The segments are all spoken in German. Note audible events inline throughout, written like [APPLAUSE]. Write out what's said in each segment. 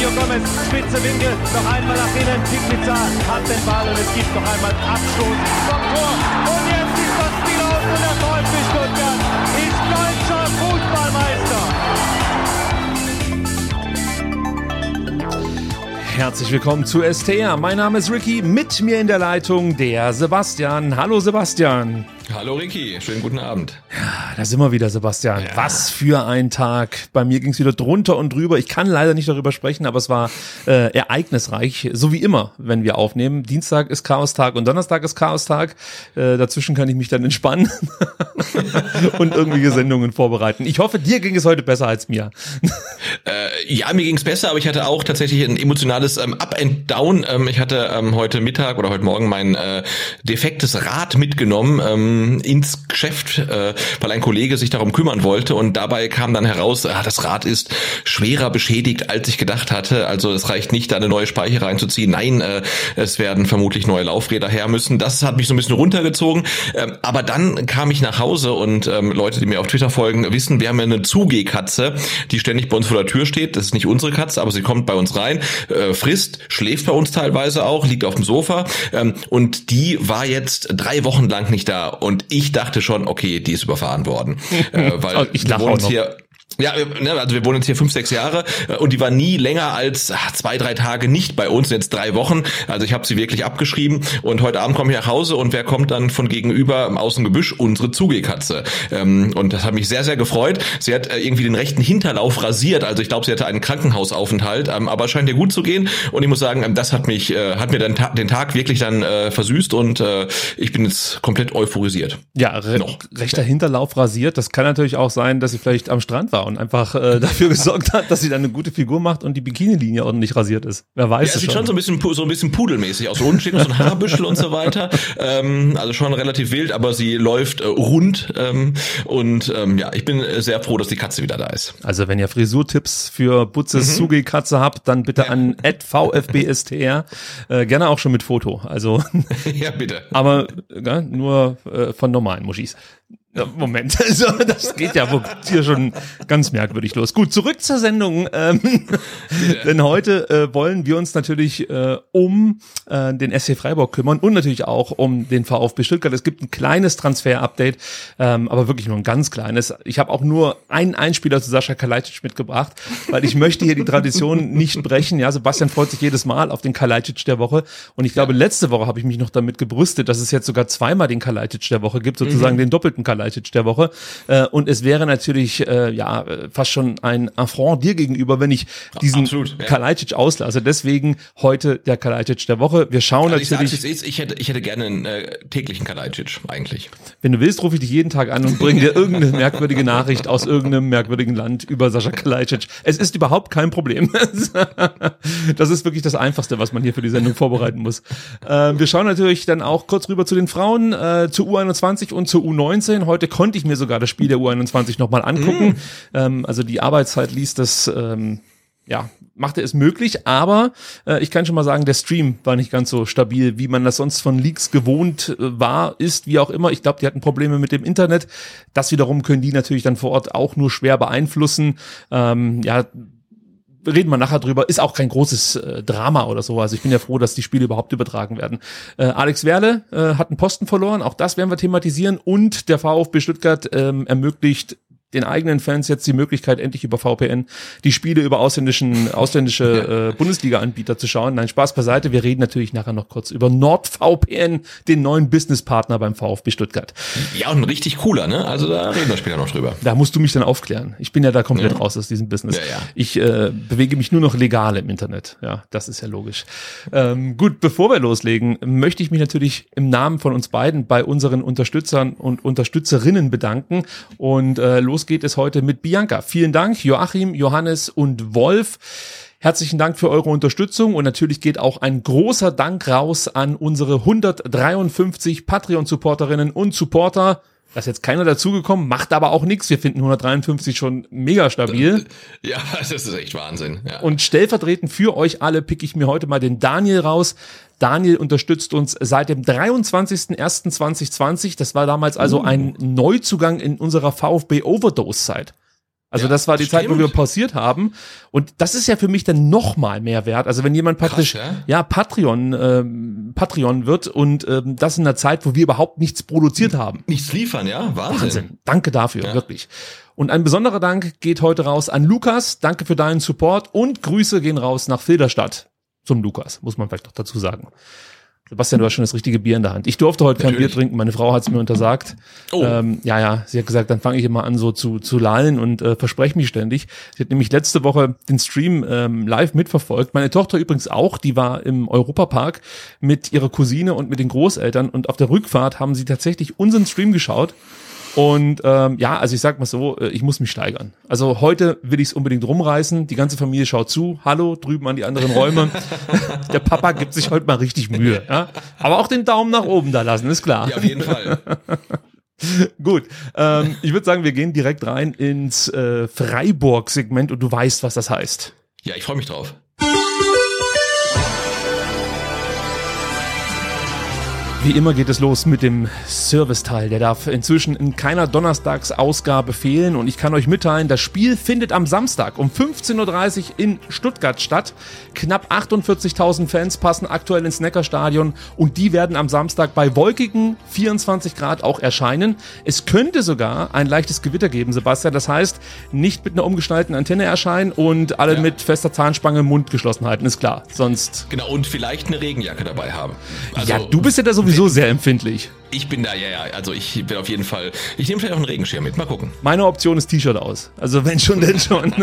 Mario Gomez, spitze Winkel, noch einmal nach innen. Pizza hat den Ball und es gibt noch einmal Abstoß vom Tor. Und jetzt ist das Spiel aus und der VfB Stuttgart ist deutscher Fußballmeister. Herzlich willkommen zu STR. Mein Name ist Ricky, mit mir in der Leitung der Sebastian. Hallo Sebastian. Hallo Ricky, schönen guten Abend. Ja, da sind wir wieder, Sebastian. Ja. Was für ein Tag. Bei mir ging es wieder drunter und drüber. Ich kann leider nicht darüber sprechen, aber es war äh, ereignisreich, so wie immer, wenn wir aufnehmen. Dienstag ist Chaostag und Donnerstag ist Chaostag. Äh, dazwischen kann ich mich dann entspannen [LAUGHS] und irgendwelche Sendungen vorbereiten. Ich hoffe, dir ging es heute besser als mir. äh, ja, mir ging es besser, aber ich hatte auch tatsächlich ein emotionales ähm, Up and Down. Ähm, ich hatte ähm, heute Mittag oder heute Morgen mein äh, defektes Rad mitgenommen. Ähm, ins Geschäft, äh, weil ein Kollege sich darum kümmern wollte und dabei kam dann heraus, ah, das Rad ist schwerer beschädigt, als ich gedacht hatte. Also es reicht nicht, da eine neue Speicher reinzuziehen. Nein, äh, es werden vermutlich neue Laufräder her müssen. Das hat mich so ein bisschen runtergezogen. Ähm, aber dann kam ich nach Hause und ähm, Leute, die mir auf Twitter folgen, wissen, wir haben ja eine Zugehkatze, die ständig bei uns vor der Tür steht. Das ist nicht unsere Katze, aber sie kommt bei uns rein, äh, frisst, schläft bei uns teilweise auch, liegt auf dem Sofa ähm, und die war jetzt drei Wochen lang nicht da. Und ich dachte schon, okay, die ist überfahren worden. [LAUGHS] äh, weil ich wir wohnen hier ja, ne, also wir wohnen jetzt hier fünf, sechs Jahre äh, und die war nie länger als ach, zwei, drei Tage nicht bei uns, jetzt drei Wochen. Also ich habe sie wirklich abgeschrieben und heute Abend komme ich nach Hause und wer kommt dann von gegenüber im Außengebüsch? Unsere Zugehkatze. Ähm, und das hat mich sehr, sehr gefreut. Sie hat äh, irgendwie den rechten Hinterlauf rasiert, also ich glaube, sie hatte einen Krankenhausaufenthalt, ähm, aber scheint ihr gut zu gehen und ich muss sagen, ähm, das hat mich, äh, hat mir dann ta den Tag wirklich dann äh, versüßt und ich bin jetzt komplett euphorisiert. Ja, re Noch. rechter Hinterlauf rasiert, das kann natürlich auch sein, dass sie vielleicht am Strand war und einfach äh, dafür [LAUGHS] gesorgt hat, dass sie dann eine gute Figur macht und die Bikini-Linie ordentlich rasiert ist. Wer weiß ja, es sieht schon. so ein bisschen so ein bisschen pudelmäßig aus. Unten steht noch so ein Haarbüschel und so weiter. Ähm, also schon relativ wild, aber sie läuft äh, rund ähm, und ähm, ja, ich bin sehr froh, dass die Katze wieder da ist. Also wenn ihr Frisurtipps für Butzes mhm. Sugi-Katze habt, dann bitte an [LAUGHS] @vfbstr äh, gerne auch schon mit Foto. Also [LAUGHS] ja bitte. Aber ja, nur äh, von normalen Muschis. Moment, [LAUGHS] also das geht ja hier schon ganz merkwürdig los. Gut, zurück zur Sendung. Ähm, denn heute äh, wollen wir uns natürlich äh, um äh, den SC Freiburg kümmern und natürlich auch um den VfB Stuttgart. Es gibt ein kleines Transfer-Update, ähm, aber wirklich nur ein ganz kleines. Ich habe auch nur einen Einspieler zu Sascha Kalajdzic mitgebracht, weil ich möchte hier die Tradition nicht brechen. Ja, Sebastian freut sich jedes Mal auf den Kalajdzic der Woche und ich glaube, letzte Woche habe ich mich noch damit gebrüstet, dass es jetzt sogar zweimal den Kalajdzic der Woche gibt, sozusagen mhm. den doppelten Kalajdzic Kalajdzic der Woche. Äh, und es wäre natürlich äh, ja fast schon ein Affront dir gegenüber, wenn ich diesen Absolut, ja. Kalajdzic auslasse. Deswegen heute der Kalajdzic der Woche. Wir schauen also natürlich. Ich, ich, hätte, ich hätte gerne einen äh, täglichen Kalajdzic eigentlich. Wenn du willst, rufe ich dich jeden Tag an und bringe dir irgendeine [LAUGHS] merkwürdige Nachricht aus irgendeinem merkwürdigen Land über Sascha Kalajdzic. Es ist überhaupt kein Problem. [LAUGHS] das ist wirklich das Einfachste, was man hier für die Sendung vorbereiten muss. Äh, wir schauen natürlich dann auch kurz rüber zu den Frauen, äh, zu U21 und zu U19. Heute konnte ich mir sogar das Spiel der U21 nochmal angucken. Mm. Ähm, also die Arbeitszeit ließ das, ähm, ja, machte es möglich, aber äh, ich kann schon mal sagen, der Stream war nicht ganz so stabil, wie man das sonst von Leaks gewohnt äh, war, ist, wie auch immer. Ich glaube, die hatten Probleme mit dem Internet. Das wiederum können die natürlich dann vor Ort auch nur schwer beeinflussen. Ähm, ja, reden wir nachher drüber, ist auch kein großes äh, Drama oder so. Also ich bin ja froh, dass die Spiele überhaupt übertragen werden. Äh, Alex Werle äh, hat einen Posten verloren, auch das werden wir thematisieren. Und der VfB Stuttgart ähm, ermöglicht den eigenen Fans jetzt die Möglichkeit, endlich über VPN die Spiele über ausländischen, ausländische [LAUGHS] äh, Bundesliga-Anbieter zu schauen. Nein, Spaß beiseite. Wir reden natürlich nachher noch kurz über NordVPN, den neuen Businesspartner beim VfB Stuttgart. Ja, und ein richtig cooler, ne? Also da reden wir später noch drüber. Da musst du mich dann aufklären. Ich bin ja da komplett ja. raus aus diesem Business. Ja, ja. Ich äh, bewege mich nur noch legal im Internet. Ja, das ist ja logisch. Ähm, gut, bevor wir loslegen, möchte ich mich natürlich im Namen von uns beiden bei unseren Unterstützern und Unterstützerinnen bedanken und äh, los geht es heute mit Bianca. Vielen Dank, Joachim, Johannes und Wolf. Herzlichen Dank für eure Unterstützung und natürlich geht auch ein großer Dank raus an unsere 153 Patreon-Supporterinnen und Supporter. Da ist jetzt keiner dazugekommen, macht aber auch nichts. Wir finden 153 schon mega stabil. Ja, [LAUGHS] das ist echt Wahnsinn. Ja. Und stellvertretend für euch alle pick ich mir heute mal den Daniel raus. Daniel unterstützt uns seit dem 23.01.2020. Das war damals also uh. ein Neuzugang in unserer VfB Overdose-Zeit. Also ja, das war die stimmt. Zeit, wo wir pausiert haben. Und das ist ja für mich dann noch mal mehr wert. Also wenn jemand praktisch Krass, ja? ja? Patreon ähm, Patreon wird und ähm, das in einer Zeit, wo wir überhaupt nichts produziert haben. Nichts liefern, ja, Wahnsinn. Wahnsinn. Danke dafür, ja. wirklich. Und ein besonderer Dank geht heute raus an Lukas. Danke für deinen Support und Grüße gehen raus nach Filderstadt zum Lukas, muss man vielleicht noch dazu sagen. Sebastian, du hast schon das richtige Bier in der Hand. Ich durfte heute Natürlich. kein Bier trinken, meine Frau hat es mir untersagt. Oh. Ähm, ja, ja, sie hat gesagt, dann fange ich immer an so zu, zu lallen und äh, verspreche mich ständig. Sie hat nämlich letzte Woche den Stream ähm, live mitverfolgt. Meine Tochter übrigens auch, die war im Europapark mit ihrer Cousine und mit den Großeltern und auf der Rückfahrt haben sie tatsächlich unseren Stream geschaut und ähm, ja, also ich sag mal so, äh, ich muss mich steigern. Also heute will ich es unbedingt rumreißen. Die ganze Familie schaut zu. Hallo, drüben an die anderen Räume. [LAUGHS] Der Papa gibt sich heute mal richtig Mühe. Ja? Aber auch den Daumen nach oben da lassen, ist klar. Ja, auf jeden Fall. [LAUGHS] Gut, ähm, ich würde sagen, wir gehen direkt rein ins äh, Freiburg-Segment und du weißt, was das heißt. Ja, ich freue mich drauf. Wie immer geht es los mit dem Serviceteil. Der darf inzwischen in keiner Donnerstagsausgabe fehlen. Und ich kann euch mitteilen, das Spiel findet am Samstag um 15.30 Uhr in Stuttgart statt. Knapp 48.000 Fans passen aktuell ins Neckarstadion und die werden am Samstag bei wolkigen 24 Grad auch erscheinen. Es könnte sogar ein leichtes Gewitter geben, Sebastian. Das heißt, nicht mit einer umgeschnallten Antenne erscheinen und alle ja. mit fester Zahnspange Mund geschlossen halten, ist klar. Sonst. Genau, und vielleicht eine Regenjacke dabei haben. Also, ja, du bist ja da sowieso sowieso sehr empfindlich. Ich bin da, ja, ja. Also ich bin auf jeden Fall. Ich nehme vielleicht auch einen Regenschirm mit. Mal gucken. Meine Option ist T-Shirt aus. Also wenn schon, denn schon.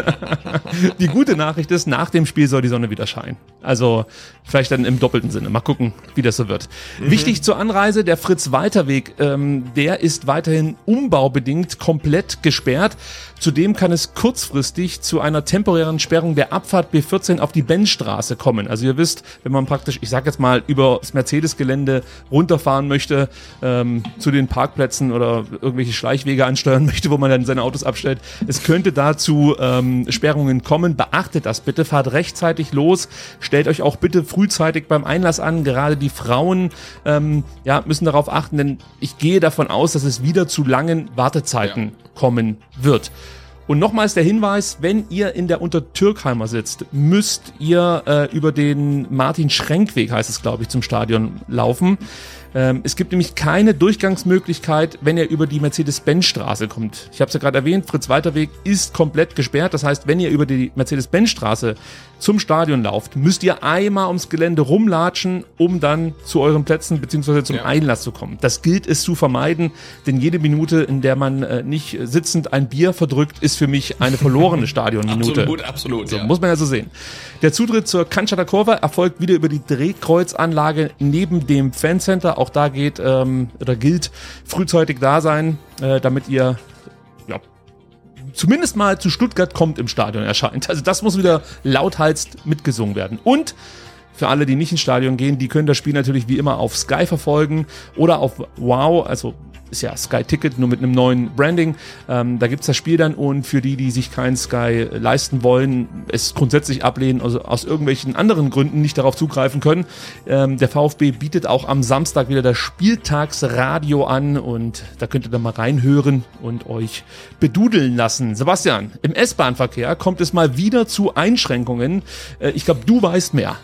[LAUGHS] die gute Nachricht ist, nach dem Spiel soll die Sonne wieder scheinen. Also vielleicht dann im doppelten Sinne. Mal gucken, wie das so wird. Mhm. Wichtig zur Anreise, der Fritz-Walter-Weg, ähm, der ist weiterhin umbaubedingt komplett gesperrt. Zudem kann es kurzfristig zu einer temporären Sperrung der Abfahrt B14 auf die Bennstraße kommen. Also ihr wisst, wenn man praktisch, ich sag jetzt mal, über das Mercedes-Gelände runterfahren möchte, ähm, zu den Parkplätzen oder irgendwelche Schleichwege ansteuern [LAUGHS] möchte, wo man dann seine Autos abstellt. Es könnte dazu ähm, Sperrungen kommen. Beachtet das bitte, fahrt rechtzeitig los, stellt euch auch bitte frühzeitig beim Einlass an. Gerade die Frauen ähm, ja, müssen darauf achten, denn ich gehe davon aus, dass es wieder zu langen Wartezeiten ja. kommen wird. Und nochmals der Hinweis, wenn ihr in der Untertürkheimer sitzt, müsst ihr äh, über den Martin-Schrenkweg, heißt es glaube ich, zum Stadion laufen. Ähm, es gibt nämlich keine Durchgangsmöglichkeit, wenn ihr über die Mercedes-Benz-Straße kommt. Ich habe es ja gerade erwähnt, Fritz-Walter-Weg ist komplett gesperrt. Das heißt, wenn ihr über die Mercedes-Benz-Straße zum Stadion lauft, müsst ihr einmal ums Gelände rumlatschen, um dann zu euren Plätzen bzw. zum ja. Einlass zu kommen. Das gilt es zu vermeiden, denn jede Minute, in der man äh, nicht sitzend ein Bier verdrückt, ist für mich eine verlorene [LAUGHS] Stadionminute. absolut, absolut. So, ja. Muss man ja so sehen. Der Zutritt zur Kurve erfolgt wieder über die Drehkreuzanlage neben dem Fancenter. Auch da geht ähm, oder gilt frühzeitig da sein, äh, damit ihr ja, zumindest mal zu Stuttgart kommt im Stadion erscheint. Also das muss wieder lauthals mitgesungen werden. Und für alle, die nicht ins Stadion gehen, die können das Spiel natürlich wie immer auf Sky verfolgen oder auf Wow, also ist ja Sky Ticket, nur mit einem neuen Branding. Ähm, da gibt's das Spiel dann und für die, die sich kein Sky leisten wollen, es grundsätzlich ablehnen, also aus irgendwelchen anderen Gründen nicht darauf zugreifen können. Ähm, der VfB bietet auch am Samstag wieder das Spieltagsradio an und da könnt ihr dann mal reinhören und euch bedudeln lassen. Sebastian, im S-Bahn-Verkehr kommt es mal wieder zu Einschränkungen. Äh, ich glaube, du weißt mehr.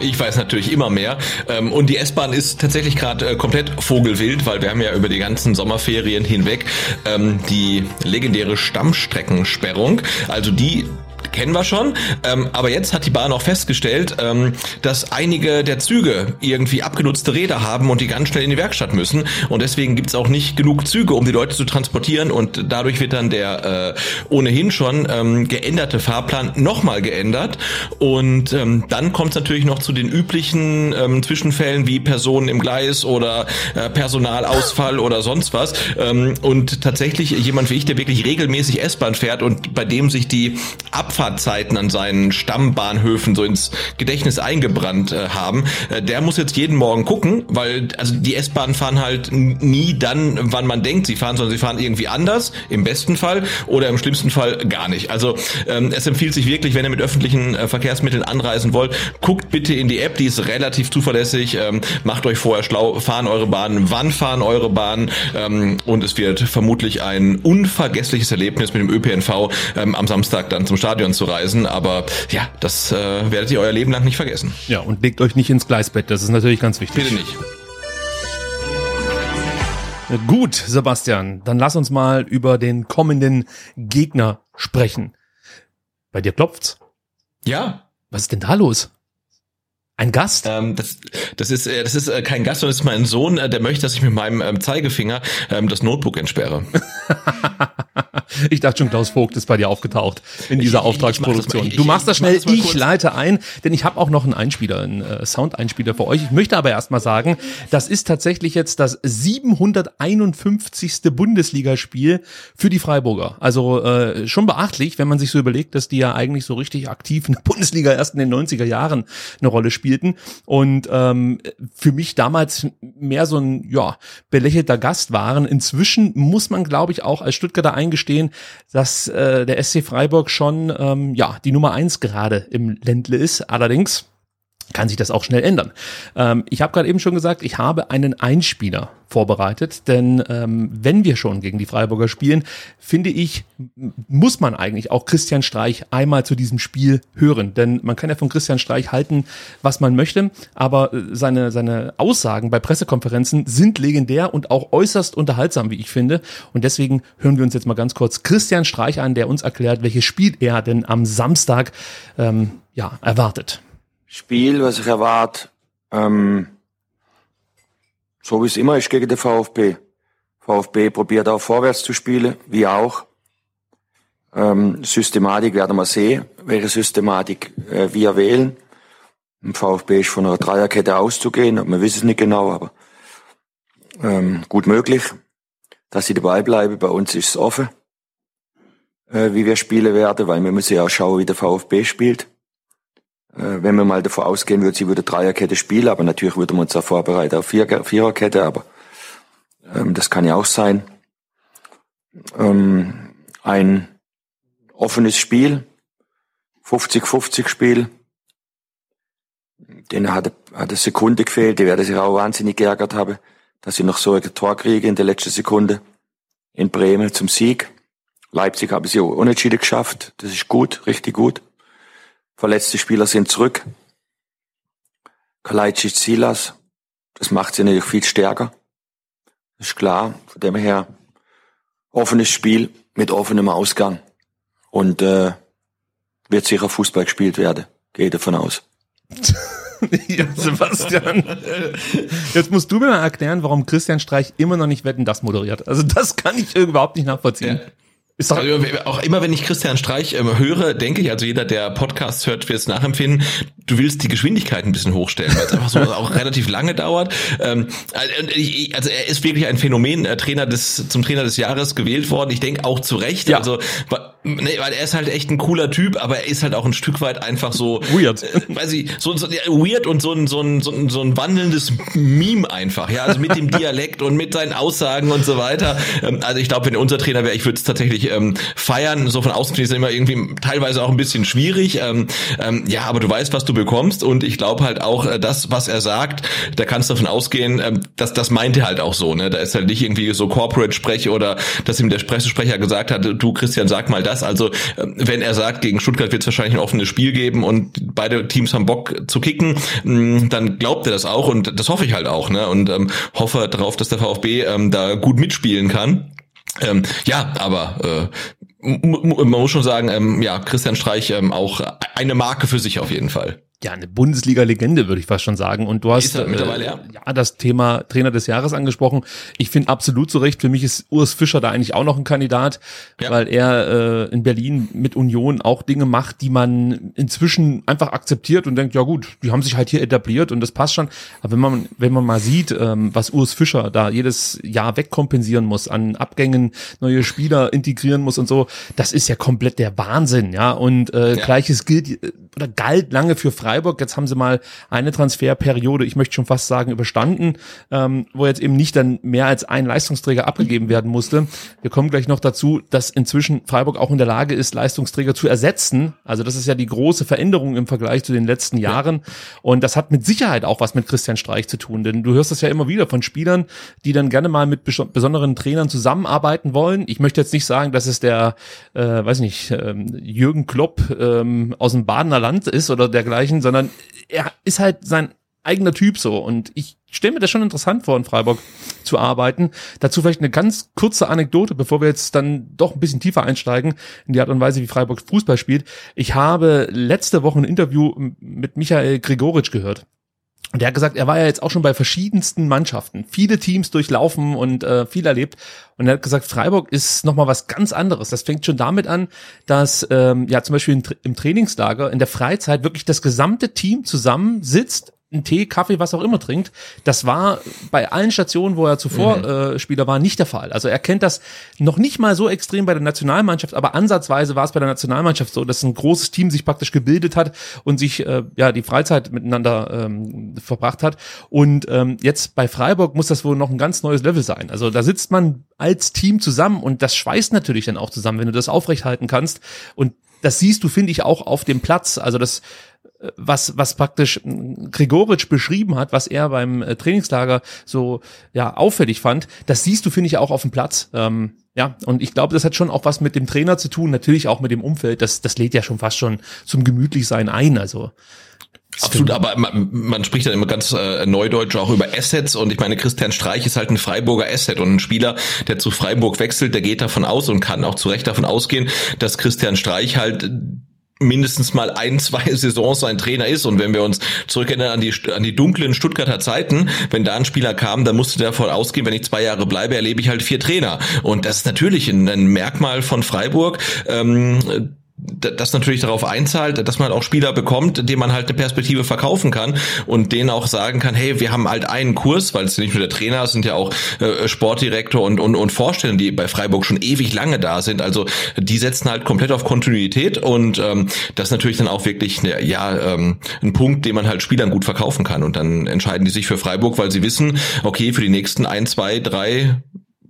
Ich weiß natürlich immer mehr. Ähm, und die S-Bahn ist tatsächlich gerade äh, komplett vogelwild, weil wir haben ja über die ganzen Sommerferien hinweg ähm, die legendäre Stammstreckensperrung. Also die kennen wir schon. Ähm, aber jetzt hat die Bahn auch festgestellt, ähm, dass einige der Züge irgendwie abgenutzte Räder haben und die ganz schnell in die Werkstatt müssen. Und deswegen gibt's auch nicht genug Züge, um die Leute zu transportieren. Und dadurch wird dann der äh, ohnehin schon ähm, geänderte Fahrplan nochmal geändert. Und ähm, dann kommt es natürlich noch zu den üblichen ähm, Zwischenfällen wie Personen im Gleis oder äh, Personalausfall oder sonst was. Ähm, und tatsächlich jemand wie ich, der wirklich regelmäßig S-Bahn fährt und bei dem sich die Abfahrt Abfahrtzeiten an seinen Stammbahnhöfen so ins Gedächtnis eingebrannt äh, haben, äh, der muss jetzt jeden Morgen gucken, weil also die S-Bahnen fahren halt nie dann, wann man denkt, sie fahren, sondern sie fahren irgendwie anders, im besten Fall oder im schlimmsten Fall gar nicht. Also ähm, es empfiehlt sich wirklich, wenn ihr mit öffentlichen äh, Verkehrsmitteln anreisen wollt, guckt bitte in die App, die ist relativ zuverlässig, ähm, macht euch vorher schlau, fahren eure Bahnen, wann fahren eure Bahnen ähm, und es wird vermutlich ein unvergessliches Erlebnis mit dem ÖPNV ähm, am Samstag dann zum Stadion zu reisen. Aber ja, das äh, werdet ihr euer Leben lang nicht vergessen. Ja, und legt euch nicht ins Gleisbett. Das ist natürlich ganz wichtig. Bitte nicht. Gut, Sebastian, dann lass uns mal über den kommenden Gegner sprechen. Bei dir klopft's? Ja. Was ist denn da los? Ein Gast? Ähm, das, das ist äh, das ist äh, kein Gast, sondern das ist mein Sohn, äh, der möchte, dass ich mit meinem ähm, Zeigefinger ähm, das Notebook entsperre. [LAUGHS] ich dachte schon, Klaus Vogt ist bei dir aufgetaucht in dieser ich, Auftragsproduktion. Ich, ich, du machst das schnell, ich kurz. leite ein, denn ich habe auch noch einen Einspieler, einen äh, Sound-Einspieler für euch. Ich möchte aber erstmal sagen, das ist tatsächlich jetzt das 751. Bundesligaspiel für die Freiburger. Also äh, schon beachtlich, wenn man sich so überlegt, dass die ja eigentlich so richtig aktiv in der Bundesliga erst in den 90er Jahren eine Rolle spielten und ähm, für mich damals mehr so ein ja belächelter Gast waren. Inzwischen muss man, glaube ich, auch als Stuttgarter eingestehen, dass äh, der SC Freiburg schon ähm, ja die Nummer eins gerade im Ländle ist. Allerdings kann sich das auch schnell ändern. Ähm, ich habe gerade eben schon gesagt, ich habe einen Einspieler vorbereitet, denn ähm, wenn wir schon gegen die Freiburger spielen, finde ich, muss man eigentlich auch Christian Streich einmal zu diesem Spiel hören, denn man kann ja von Christian Streich halten, was man möchte, aber äh, seine seine Aussagen bei Pressekonferenzen sind legendär und auch äußerst unterhaltsam, wie ich finde, und deswegen hören wir uns jetzt mal ganz kurz Christian Streich an, der uns erklärt, welches Spiel er denn am Samstag ähm, ja erwartet. Spiel, was ich erwarte, ähm, so wie es immer ist gegen den VfB. VfB probiert auch vorwärts zu spielen, wie auch. Ähm, Systematik werden wir sehen, welche Systematik äh, wir wählen. Im VfB ist von einer Dreierkette auszugehen, wir wissen es nicht genau, aber ähm, gut möglich, dass sie dabei bleiben. Bei uns ist es offen, äh, wie wir spielen werden, weil wir müssen ja auch schauen, wie der VfB spielt. Äh, wenn wir mal davon ausgehen würden, sie würde Dreierkette spielen, aber natürlich würden wir uns auch vorbereiten auf Vier Viererkette, aber ähm, das kann ja auch sein. Ähm, ein offenes Spiel, 50-50 Spiel. Denen hat, hat eine Sekunde gefehlt, die werden sich auch wahnsinnig geärgert haben, dass sie noch so ein Tor kriegen in der letzten Sekunde in Bremen zum Sieg. Leipzig haben sie unentschieden geschafft, das ist gut, richtig gut. Verletzte Spieler sind zurück. Kalajdzic Silas, das macht sie natürlich viel stärker. Das ist klar. Von dem her offenes Spiel mit offenem Ausgang. Und äh, wird sicher Fußball gespielt werden. Gehe davon aus. [LAUGHS] ja, Sebastian. Jetzt musst du mir mal erklären, warum Christian Streich immer noch nicht Wetten das moderiert. Also das kann ich überhaupt nicht nachvollziehen. Ja. Ist doch also, auch immer, wenn ich Christian Streich ähm, höre, denke ich, also jeder, der Podcast hört, wird es nachempfinden, du willst die Geschwindigkeit ein bisschen hochstellen, weil es einfach so [LAUGHS] auch relativ lange dauert. Ähm, also er ist wirklich ein Phänomen, äh, Trainer des, zum Trainer des Jahres gewählt worden. Ich denke auch zu Recht. Ja. Also, nee, weil er ist halt echt ein cooler Typ, aber er ist halt auch ein Stück weit einfach so weird. Äh, weiß ich, so, so ja, weird und so ein, so, ein, so, ein, so ein wandelndes Meme einfach. Ja, also mit dem [LAUGHS] Dialekt und mit seinen Aussagen und so weiter. Ähm, also ich glaube, wenn er unser Trainer wäre, ich würde es tatsächlich ähm, feiern. So von außen ist immer irgendwie teilweise auch ein bisschen schwierig. Ähm, ähm, ja, aber du weißt, was du bekommst und ich glaube halt auch, äh, das, was er sagt, da kannst du davon ausgehen, ähm, dass das meint er halt auch so. Ne? Da ist halt nicht irgendwie so Corporate-Sprech oder dass ihm der Pressesprecher gesagt hat, du Christian, sag mal das das. Also ähm, wenn er sagt, gegen Stuttgart wird es wahrscheinlich ein offenes Spiel geben und beide Teams haben Bock zu kicken, mm, dann glaubt er das auch und das hoffe ich halt auch. Ne? Und ähm, hoffe darauf, dass der VfB ähm, da gut mitspielen kann. Ähm, ja, aber äh, man muss schon sagen, ähm, ja, Christian Streich ähm, auch eine Marke für sich auf jeden Fall ja, eine Bundesliga-Legende, würde ich fast schon sagen. Und du hast äh, mittlerweile, ja. ja das Thema Trainer des Jahres angesprochen. Ich finde absolut zu Recht, für mich ist Urs Fischer da eigentlich auch noch ein Kandidat, ja. weil er äh, in Berlin mit Union auch Dinge macht, die man inzwischen einfach akzeptiert und denkt, ja gut, die haben sich halt hier etabliert und das passt schon. Aber wenn man, wenn man mal sieht, ähm, was Urs Fischer da jedes Jahr wegkompensieren muss, an Abgängen neue Spieler integrieren muss und so, das ist ja komplett der Wahnsinn, ja. Und äh, ja. gleiches gilt äh, oder galt lange für Freiburg. Jetzt haben sie mal eine Transferperiode, ich möchte schon fast sagen, überstanden, ähm, wo jetzt eben nicht dann mehr als ein Leistungsträger abgegeben werden musste. Wir kommen gleich noch dazu, dass inzwischen Freiburg auch in der Lage ist, Leistungsträger zu ersetzen. Also das ist ja die große Veränderung im Vergleich zu den letzten Jahren. Und das hat mit Sicherheit auch was mit Christian Streich zu tun, denn du hörst das ja immer wieder von Spielern, die dann gerne mal mit besonderen Trainern zusammenarbeiten wollen. Ich möchte jetzt nicht sagen, dass es der, äh, weiß nicht, ähm, Jürgen Klopp ähm, aus dem Badener Land ist oder dergleichen, sondern er ist halt sein eigener Typ so. Und ich stelle mir das schon interessant vor, in Freiburg zu arbeiten. Dazu vielleicht eine ganz kurze Anekdote, bevor wir jetzt dann doch ein bisschen tiefer einsteigen in die Art und Weise, wie Freiburg Fußball spielt. Ich habe letzte Woche ein Interview mit Michael Gregoritsch gehört. Und der hat gesagt, er war ja jetzt auch schon bei verschiedensten Mannschaften, viele Teams durchlaufen und äh, viel erlebt. Und er hat gesagt, Freiburg ist nochmal was ganz anderes. Das fängt schon damit an, dass ähm, ja zum Beispiel im Trainingslager in der Freizeit wirklich das gesamte Team zusammensitzt einen Tee, Kaffee, was auch immer trinkt. Das war bei allen Stationen, wo er zuvor mhm. äh, Spieler war, nicht der Fall. Also er kennt das noch nicht mal so extrem bei der Nationalmannschaft, aber ansatzweise war es bei der Nationalmannschaft so, dass ein großes Team sich praktisch gebildet hat und sich äh, ja die Freizeit miteinander ähm, verbracht hat. Und ähm, jetzt bei Freiburg muss das wohl noch ein ganz neues Level sein. Also da sitzt man als Team zusammen und das schweißt natürlich dann auch zusammen, wenn du das aufrechthalten kannst. Und das siehst du, finde ich, auch auf dem Platz. Also das was, was praktisch Gregoritsch beschrieben hat, was er beim äh, Trainingslager so ja auffällig fand, das siehst du, finde ich, auch auf dem Platz. Ähm, ja, und ich glaube, das hat schon auch was mit dem Trainer zu tun, natürlich auch mit dem Umfeld. Das, das lädt ja schon fast schon zum Gemütlichsein ein. Also Absolut, aber man, man spricht dann immer ganz äh, neudeutsch auch über Assets und ich meine, Christian Streich ist halt ein Freiburger Asset und ein Spieler, der zu Freiburg wechselt, der geht davon aus und kann auch zu Recht davon ausgehen, dass Christian Streich halt mindestens mal ein, zwei [LAUGHS] Saisons ein Trainer ist. Und wenn wir uns zurückerinnern an die, an die dunklen Stuttgarter Zeiten, wenn da ein Spieler kam, dann musste der davon ausgehen, wenn ich zwei Jahre bleibe, erlebe ich halt vier Trainer. Und das ist natürlich ein, ein Merkmal von Freiburg. Ähm, das natürlich darauf einzahlt, dass man auch Spieler bekommt, denen man halt eine Perspektive verkaufen kann und denen auch sagen kann, hey, wir haben halt einen Kurs, weil es nicht nur der Trainer, es sind ja auch äh, Sportdirektor und, und, und Vorstände, die bei Freiburg schon ewig lange da sind. Also die setzen halt komplett auf Kontinuität und ähm, das ist natürlich dann auch wirklich ne, ja ähm, ein Punkt, den man halt Spielern gut verkaufen kann. Und dann entscheiden die sich für Freiburg, weil sie wissen, okay, für die nächsten ein, zwei, drei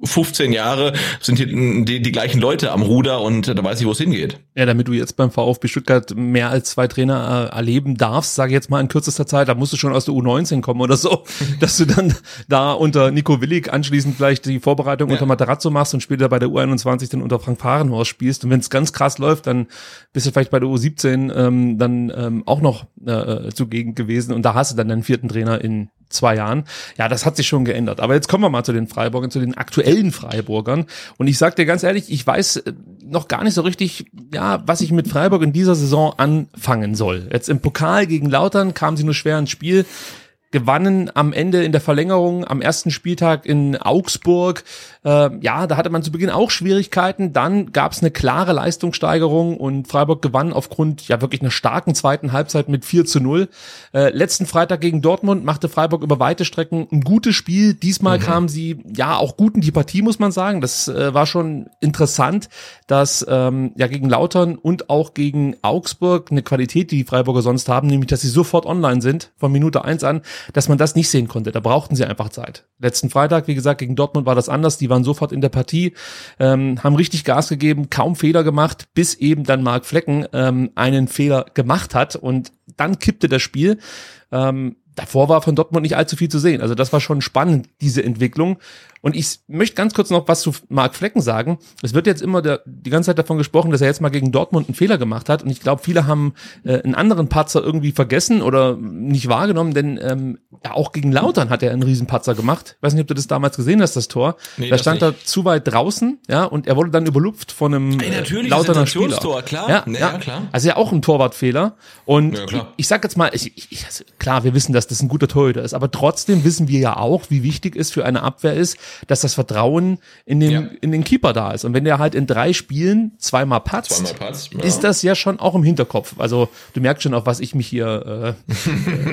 15 Jahre sind hier die, die gleichen Leute am Ruder und da weiß ich, wo es hingeht. Ja, damit du jetzt beim VfB Stuttgart mehr als zwei Trainer äh, erleben darfst, sage ich jetzt mal in kürzester Zeit, da musst du schon aus der U19 kommen oder so, [LAUGHS] dass du dann da unter Nico Willig anschließend vielleicht die Vorbereitung ja. unter Materazzo machst und später bei der U21 dann unter Frank Fahrenhorst spielst und wenn es ganz krass läuft, dann bist du vielleicht bei der U17 ähm, dann ähm, auch noch äh, zugegen gewesen und da hast du dann deinen vierten Trainer in zwei Jahren. Ja, das hat sich schon geändert. Aber jetzt kommen wir mal zu den Freiburgern, zu den aktuellen Freiburgern. Und ich sag dir ganz ehrlich, ich weiß äh, noch gar nicht so richtig, ja, was ich mit Freiburg in dieser Saison anfangen soll. Jetzt im Pokal gegen Lautern kamen sie nur schwer ins Spiel gewannen am Ende in der Verlängerung am ersten Spieltag in Augsburg. Äh, ja, da hatte man zu Beginn auch Schwierigkeiten. Dann gab es eine klare Leistungssteigerung und Freiburg gewann aufgrund ja wirklich einer starken zweiten Halbzeit mit 4 zu 0. Äh, letzten Freitag gegen Dortmund machte Freiburg über weite Strecken ein gutes Spiel. Diesmal mhm. kamen sie ja auch gut in die Partie, muss man sagen. Das äh, war schon interessant, dass ähm, ja gegen Lautern und auch gegen Augsburg eine Qualität, die die Freiburger sonst haben, nämlich dass sie sofort online sind von Minute eins an dass man das nicht sehen konnte. Da brauchten sie einfach Zeit. Letzten Freitag, wie gesagt, gegen Dortmund war das anders. Die waren sofort in der Partie, ähm, haben richtig Gas gegeben, kaum Fehler gemacht, bis eben dann Mark Flecken ähm, einen Fehler gemacht hat und dann kippte das Spiel. Ähm, davor war von Dortmund nicht allzu viel zu sehen. Also das war schon spannend, diese Entwicklung. Und ich möchte ganz kurz noch was zu Marc Flecken sagen. Es wird jetzt immer der, die ganze Zeit davon gesprochen, dass er jetzt mal gegen Dortmund einen Fehler gemacht hat. Und ich glaube, viele haben äh, einen anderen Patzer irgendwie vergessen oder nicht wahrgenommen, denn ähm, ja, auch gegen Lautern hat er einen Riesenpatzer gemacht. Ich weiß nicht, ob du das damals gesehen hast, das Tor. Nee, da stand er zu weit draußen, ja, und er wurde dann überlupft von einem Ey, natürlich, Lauterner Spieler. klar. Ja, ja, ja, klar. Also ja auch ein Torwartfehler. Und ja, ich, ich sag jetzt mal, ich, ich, also klar, wir wissen, dass das ein guter Torhüter ist, aber trotzdem wissen wir ja auch, wie wichtig es für eine Abwehr ist, dass das Vertrauen Vertrauen in den, ja. in den Keeper da ist. Und wenn der halt in drei Spielen zweimal patzt, zweimal patzt ja. ist das ja schon auch im Hinterkopf. Also du merkst schon, auf was ich mich hier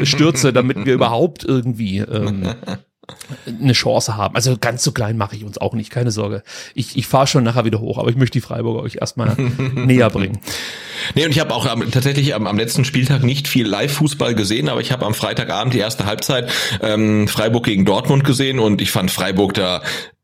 äh, [LAUGHS] stürze, damit wir überhaupt irgendwie ähm, [LAUGHS] eine Chance haben. Also ganz so klein mache ich uns auch nicht, keine Sorge. Ich, ich fahre schon nachher wieder hoch, aber ich möchte die Freiburger euch erstmal [LAUGHS] näher bringen. Nee, und ich habe auch am, tatsächlich am, am letzten Spieltag nicht viel Live-Fußball gesehen, aber ich habe am Freitagabend die erste Halbzeit ähm, Freiburg gegen Dortmund gesehen und ich fand Freiburg da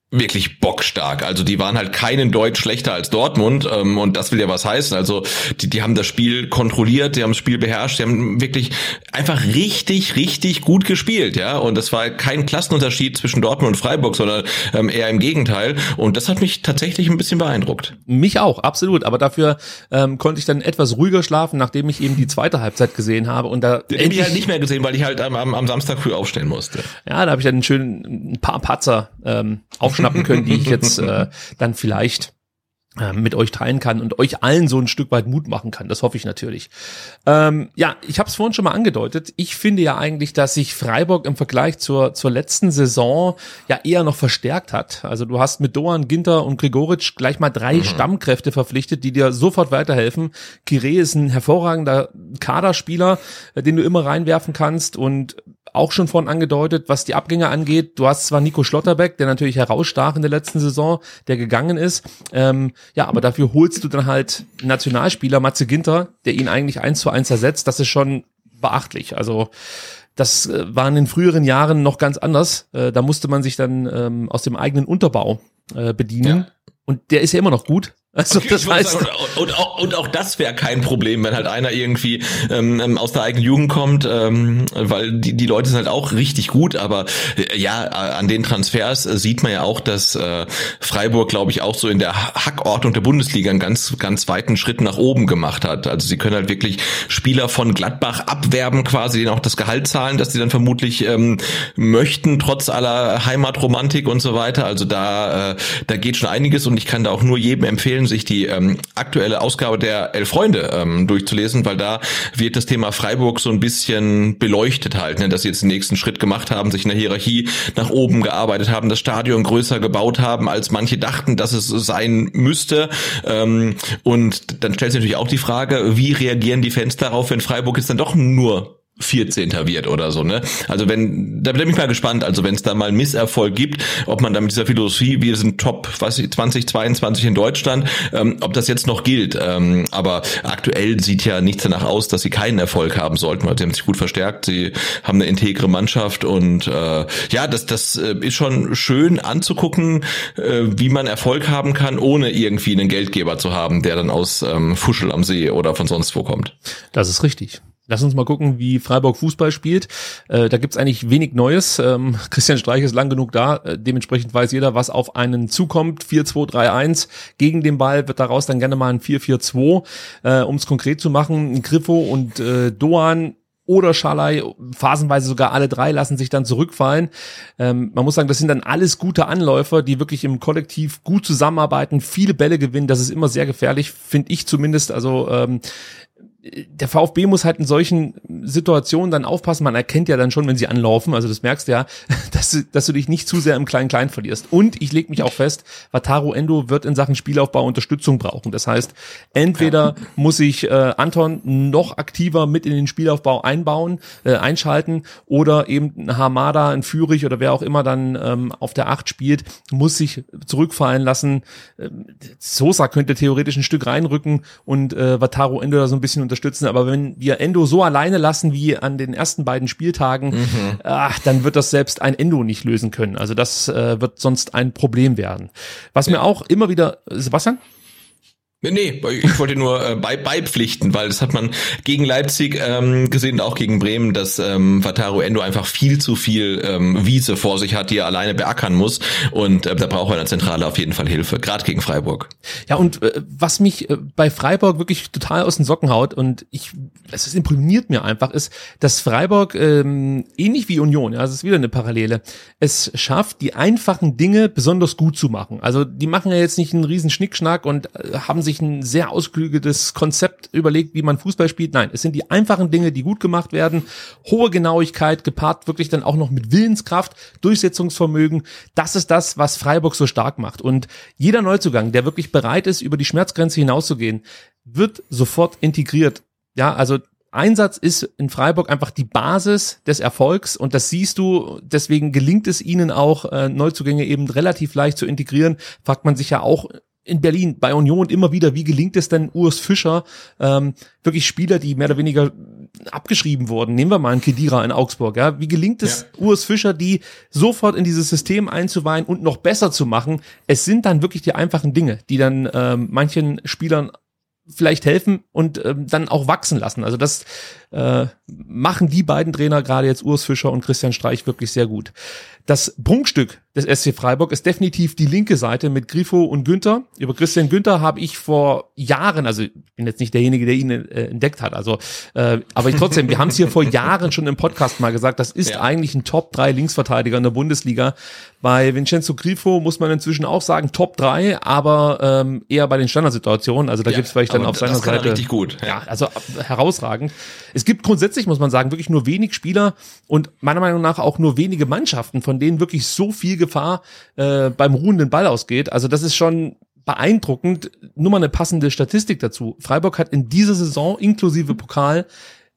wirklich bockstark. Also die waren halt keinen Deutsch schlechter als Dortmund ähm, und das will ja was heißen. Also die, die haben das Spiel kontrolliert, die haben das Spiel beherrscht, die haben wirklich einfach richtig, richtig gut gespielt, ja. Und das war kein Klassenunterschied zwischen Dortmund und Freiburg, sondern ähm, eher im Gegenteil. Und das hat mich tatsächlich ein bisschen beeindruckt. Mich auch, absolut. Aber dafür ähm, konnte ich dann etwas ruhiger schlafen, nachdem ich eben die zweite Halbzeit gesehen habe. Und da den ich halt nicht mehr gesehen, weil ich halt am, am Samstag früh aufstehen musste. Ja, da habe ich dann einen schönen ein paar Patzer ähm, auf aufschnappen können, die ich jetzt [LAUGHS] äh, dann vielleicht äh, mit euch teilen kann und euch allen so ein Stück weit Mut machen kann. Das hoffe ich natürlich. Ähm, ja, ich habe es vorhin schon mal angedeutet. Ich finde ja eigentlich, dass sich Freiburg im Vergleich zur, zur letzten Saison ja eher noch verstärkt hat. Also du hast mit Doan, Ginter und Gregoritsch gleich mal drei mhm. Stammkräfte verpflichtet, die dir sofort weiterhelfen. Kire ist ein hervorragender Kaderspieler, äh, den du immer reinwerfen kannst und auch schon vorhin angedeutet, was die Abgänge angeht. Du hast zwar Nico Schlotterbeck, der natürlich herausstach in der letzten Saison, der gegangen ist. Ähm, ja, aber dafür holst du dann halt Nationalspieler Matze Ginter, der ihn eigentlich eins zu eins ersetzt. Das ist schon beachtlich. Also das äh, war in den früheren Jahren noch ganz anders. Äh, da musste man sich dann ähm, aus dem eigenen Unterbau äh, bedienen. Ja. Und der ist ja immer noch gut. Also okay, das heißt sagen, und, auch, und auch das wäre kein Problem, wenn halt einer irgendwie ähm, ähm, aus der eigenen Jugend kommt, ähm, weil die, die Leute sind halt auch richtig gut, aber äh, ja, an den Transfers äh, sieht man ja auch, dass äh, Freiburg, glaube ich, auch so in der Hackordnung der Bundesliga einen ganz, ganz weiten Schritt nach oben gemacht hat. Also sie können halt wirklich Spieler von Gladbach abwerben, quasi denen auch das Gehalt zahlen, dass sie dann vermutlich ähm, möchten, trotz aller Heimatromantik und so weiter. Also da, äh, da geht schon einiges und ich kann da auch nur jedem empfehlen, sich die ähm, aktuelle Ausgabe der Elf Freunde ähm, durchzulesen, weil da wird das Thema Freiburg so ein bisschen beleuchtet halt, ne, dass sie jetzt den nächsten Schritt gemacht haben, sich in der Hierarchie nach oben gearbeitet haben, das Stadion größer gebaut haben, als manche dachten, dass es sein müsste. Ähm, und dann stellt sich natürlich auch die Frage, wie reagieren die Fans darauf, wenn Freiburg jetzt dann doch nur 14. wird oder so, ne? Also wenn, da bin ich mal gespannt, also wenn es da mal Misserfolg gibt, ob man da mit dieser Philosophie, wir sind Top, was 2022 in Deutschland, ähm, ob das jetzt noch gilt. Ähm, aber aktuell sieht ja nichts danach aus, dass sie keinen Erfolg haben sollten, weil sie haben sich gut verstärkt, sie haben eine integre Mannschaft und äh, ja, das, das äh, ist schon schön anzugucken, äh, wie man Erfolg haben kann, ohne irgendwie einen Geldgeber zu haben, der dann aus ähm, Fuschel am See oder von sonst wo kommt. Das ist richtig. Lass uns mal gucken, wie Freiburg Fußball spielt. Äh, da gibt's eigentlich wenig Neues. Ähm, [LAUGHS] Christian Streich ist lang genug da. Äh, dementsprechend weiß jeder, was auf einen zukommt. 4-2-3-1. Gegen den Ball wird daraus dann gerne mal ein 4-4-2. Äh, um es konkret zu machen, Griffo und äh, Doan oder Schalai, phasenweise sogar alle drei lassen sich dann zurückfallen. Ähm, man muss sagen, das sind dann alles gute Anläufer, die wirklich im Kollektiv gut zusammenarbeiten, viele Bälle gewinnen. Das ist immer sehr gefährlich, finde ich zumindest. Also ähm, der VfB muss halt in solchen Situationen dann aufpassen. Man erkennt ja dann schon, wenn sie anlaufen, also das merkst du ja, [LAUGHS] dass du, dass du dich nicht zu sehr im Klein-Klein verlierst. Und ich lege mich auch fest, Wataru Endo wird in Sachen Spielaufbau Unterstützung brauchen. Das heißt, entweder [LAUGHS] muss ich äh, Anton noch aktiver mit in den Spielaufbau einbauen, äh, einschalten, oder eben ein Hamada, ein Führig oder wer auch immer dann ähm, auf der Acht spielt, muss sich zurückfallen lassen. Äh, Sosa könnte theoretisch ein Stück reinrücken und äh, Wataru Endo da so ein bisschen unterstützen unterstützen. Aber wenn wir Endo so alleine lassen wie an den ersten beiden Spieltagen, mhm. ach, dann wird das selbst ein Endo nicht lösen können. Also das äh, wird sonst ein Problem werden. Was ja. mir auch immer wieder, Sebastian? Nee, ich wollte nur äh, bei, beipflichten, weil das hat man gegen Leipzig ähm, gesehen, auch gegen Bremen, dass ähm, Wataru Endo einfach viel zu viel ähm, Wiese vor sich hat, die er alleine beackern muss. Und äh, da braucht er in der Zentrale auf jeden Fall Hilfe, gerade gegen Freiburg. Ja, und äh, was mich äh, bei Freiburg wirklich total aus den Socken haut und ich, es imponiert mir einfach, ist, dass Freiburg ähm, ähnlich wie Union, ja, das ist wieder eine Parallele, es schafft, die einfachen Dinge besonders gut zu machen. Also die machen ja jetzt nicht einen riesen Schnickschnack und äh, haben sich ein sehr ausgeklügeltes Konzept überlegt, wie man Fußball spielt. Nein, es sind die einfachen Dinge, die gut gemacht werden. Hohe Genauigkeit gepaart wirklich dann auch noch mit Willenskraft, Durchsetzungsvermögen. Das ist das, was Freiburg so stark macht. Und jeder Neuzugang, der wirklich bereit ist, über die Schmerzgrenze hinauszugehen, wird sofort integriert. Ja, also Einsatz ist in Freiburg einfach die Basis des Erfolgs und das siehst du, deswegen gelingt es ihnen auch, äh, Neuzugänge eben relativ leicht zu integrieren. Fragt man sich ja auch in Berlin bei Union immer wieder, wie gelingt es denn Urs Fischer, ähm, wirklich Spieler, die mehr oder weniger abgeschrieben wurden. Nehmen wir mal einen Kedira in Augsburg, ja. Wie gelingt es ja. Urs Fischer, die sofort in dieses System einzuweihen und noch besser zu machen? Es sind dann wirklich die einfachen Dinge, die dann ähm, manchen Spielern vielleicht helfen und ähm, dann auch wachsen lassen. Also das äh, machen die beiden Trainer, gerade jetzt Urs Fischer und Christian Streich, wirklich sehr gut. Das Prunkstück des SC Freiburg ist definitiv die linke Seite mit Grifo und Günther. Über Christian Günther habe ich vor Jahren, also ich bin jetzt nicht derjenige, der ihn äh, entdeckt hat, also äh, aber ich trotzdem, wir haben es hier vor Jahren schon im Podcast mal gesagt, das ist ja. eigentlich ein Top 3 Linksverteidiger in der Bundesliga. Bei Vincenzo Grifo muss man inzwischen auch sagen Top 3, aber ähm, eher bei den Standardsituationen, also da ja, gibt's vielleicht dann auf seiner Seite richtig gut. Ja. ja, also herausragend. Es gibt grundsätzlich, muss man sagen, wirklich nur wenig Spieler und meiner Meinung nach auch nur wenige Mannschaften, von denen wirklich so viel Gefahr äh, beim ruhenden Ball ausgeht. Also das ist schon beeindruckend. Nur mal eine passende Statistik dazu. Freiburg hat in dieser Saison inklusive Pokal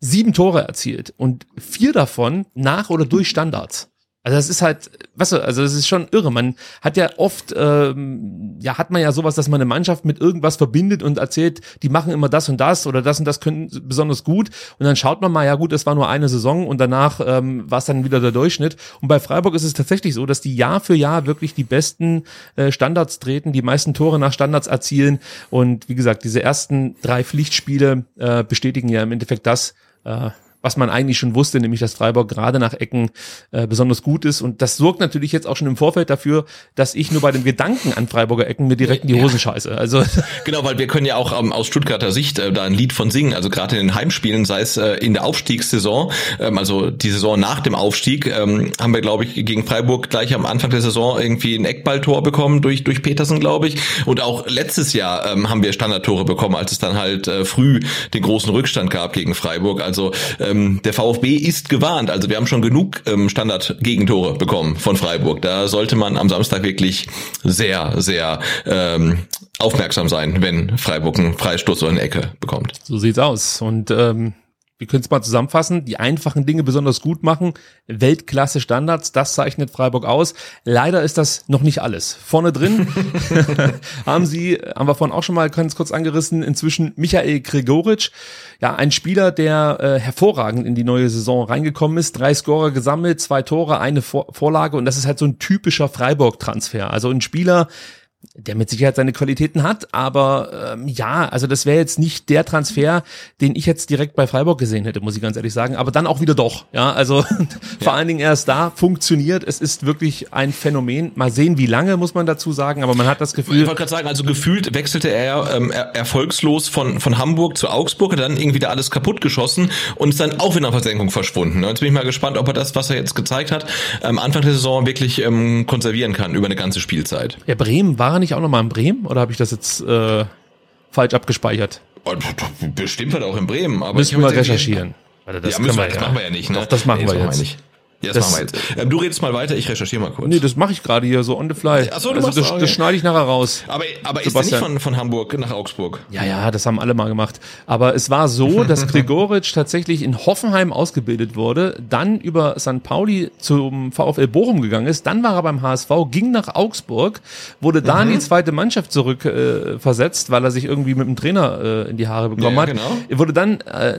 sieben Tore erzielt und vier davon nach oder durch Standards. Also das ist halt, weißt du, also das ist schon irre. Man hat ja oft, ähm, ja, hat man ja sowas, dass man eine Mannschaft mit irgendwas verbindet und erzählt, die machen immer das und das oder das und das können besonders gut. Und dann schaut man mal, ja gut, es war nur eine Saison und danach ähm, war es dann wieder der Durchschnitt. Und bei Freiburg ist es tatsächlich so, dass die Jahr für Jahr wirklich die besten äh, Standards treten, die meisten Tore nach Standards erzielen. Und wie gesagt, diese ersten drei Pflichtspiele äh, bestätigen ja im Endeffekt das, äh, was man eigentlich schon wusste, nämlich dass Freiburg gerade nach Ecken äh, besonders gut ist. Und das sorgt natürlich jetzt auch schon im Vorfeld dafür, dass ich nur bei dem Gedanken an Freiburger Ecken mir direkt in die Hosen scheiße. Also [LAUGHS] genau, weil wir können ja auch ähm, aus Stuttgarter Sicht äh, da ein Lied von singen. Also gerade in den Heimspielen, sei es äh, in der Aufstiegssaison, ähm, also die Saison nach dem Aufstieg, ähm, haben wir glaube ich gegen Freiburg gleich am Anfang der Saison irgendwie ein Eckballtor bekommen durch durch Petersen, glaube ich. Und auch letztes Jahr ähm, haben wir Standardtore bekommen, als es dann halt äh, früh den großen Rückstand gab gegen Freiburg. Also äh, ähm, der VfB ist gewarnt. Also wir haben schon genug ähm, Standard-Gegentore bekommen von Freiburg. Da sollte man am Samstag wirklich sehr, sehr ähm, aufmerksam sein, wenn Freiburg einen Freistoß oder eine Ecke bekommt. So sieht's aus. Und ähm, wir können es mal zusammenfassen, die einfachen Dinge besonders gut machen, Weltklasse Standards, das zeichnet Freiburg aus. Leider ist das noch nicht alles. Vorne drin [LAUGHS] haben sie, haben wir vorhin auch schon mal ganz kurz angerissen, inzwischen Michael Gregoritsch, ja, ein Spieler, der äh, hervorragend in die neue Saison reingekommen ist, drei Scorer gesammelt, zwei Tore, eine Vor Vorlage und das ist halt so ein typischer Freiburg-Transfer. Also ein Spieler, der mit Sicherheit seine Qualitäten hat, aber ähm, ja, also das wäre jetzt nicht der Transfer, den ich jetzt direkt bei Freiburg gesehen hätte, muss ich ganz ehrlich sagen, aber dann auch wieder doch, ja, also [LAUGHS] ja. vor allen Dingen erst da funktioniert, es ist wirklich ein Phänomen, mal sehen, wie lange, muss man dazu sagen, aber man hat das Gefühl... Ich wollte gerade sagen, also gefühlt wechselte er ähm, er erfolgslos von, von Hamburg zu Augsburg, dann irgendwie da alles kaputt geschossen und ist dann auch in der Versenkung verschwunden. Jetzt bin ich mal gespannt, ob er das, was er jetzt gezeigt hat, am Anfang der Saison wirklich ähm, konservieren kann über eine ganze Spielzeit. Ja, Bremen war war er nicht auch noch mal in Bremen oder habe ich das jetzt äh, falsch abgespeichert? Oh, bestimmt er auch in Bremen. Aber Müssen wir recherchieren. Warte, das, ja, wir, das ja. machen wir ja nicht. Ne? Doch, das machen nee, wir jetzt. Nicht. Ja, das, das machen wir jetzt. Ähm, du redest mal weiter, ich recherchiere mal kurz. Nee, das mache ich gerade hier so on the fly. Ach so, du also das, das schneide ich nachher raus. Aber, aber ist er nicht von, von Hamburg nach Augsburg? Ja, ja, das haben alle mal gemacht. Aber es war so, [LAUGHS] dass Gregoritsch tatsächlich in Hoffenheim ausgebildet wurde, dann über St. Pauli zum VfL Bochum gegangen ist, dann war er beim HSV, ging nach Augsburg, wurde da mhm. in die zweite Mannschaft zurück äh, versetzt, weil er sich irgendwie mit dem Trainer äh, in die Haare bekommen ja, hat. Genau. Er wurde dann äh,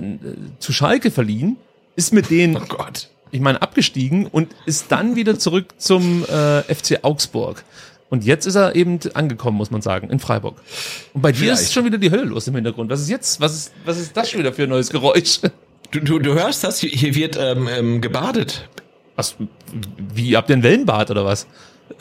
zu Schalke verliehen, ist mit denen oh Gott ich meine, abgestiegen und ist dann wieder zurück zum äh, FC Augsburg. Und jetzt ist er eben angekommen, muss man sagen, in Freiburg. Und bei dir Vielleicht. ist schon wieder die Hölle los im Hintergrund. Was ist jetzt? Was ist, was ist das schon wieder für ein neues Geräusch? Du, du, du hörst das? Hier, wird ähm, ähm, gebadet. Was, wie, habt ihr ein Wellenbad oder was?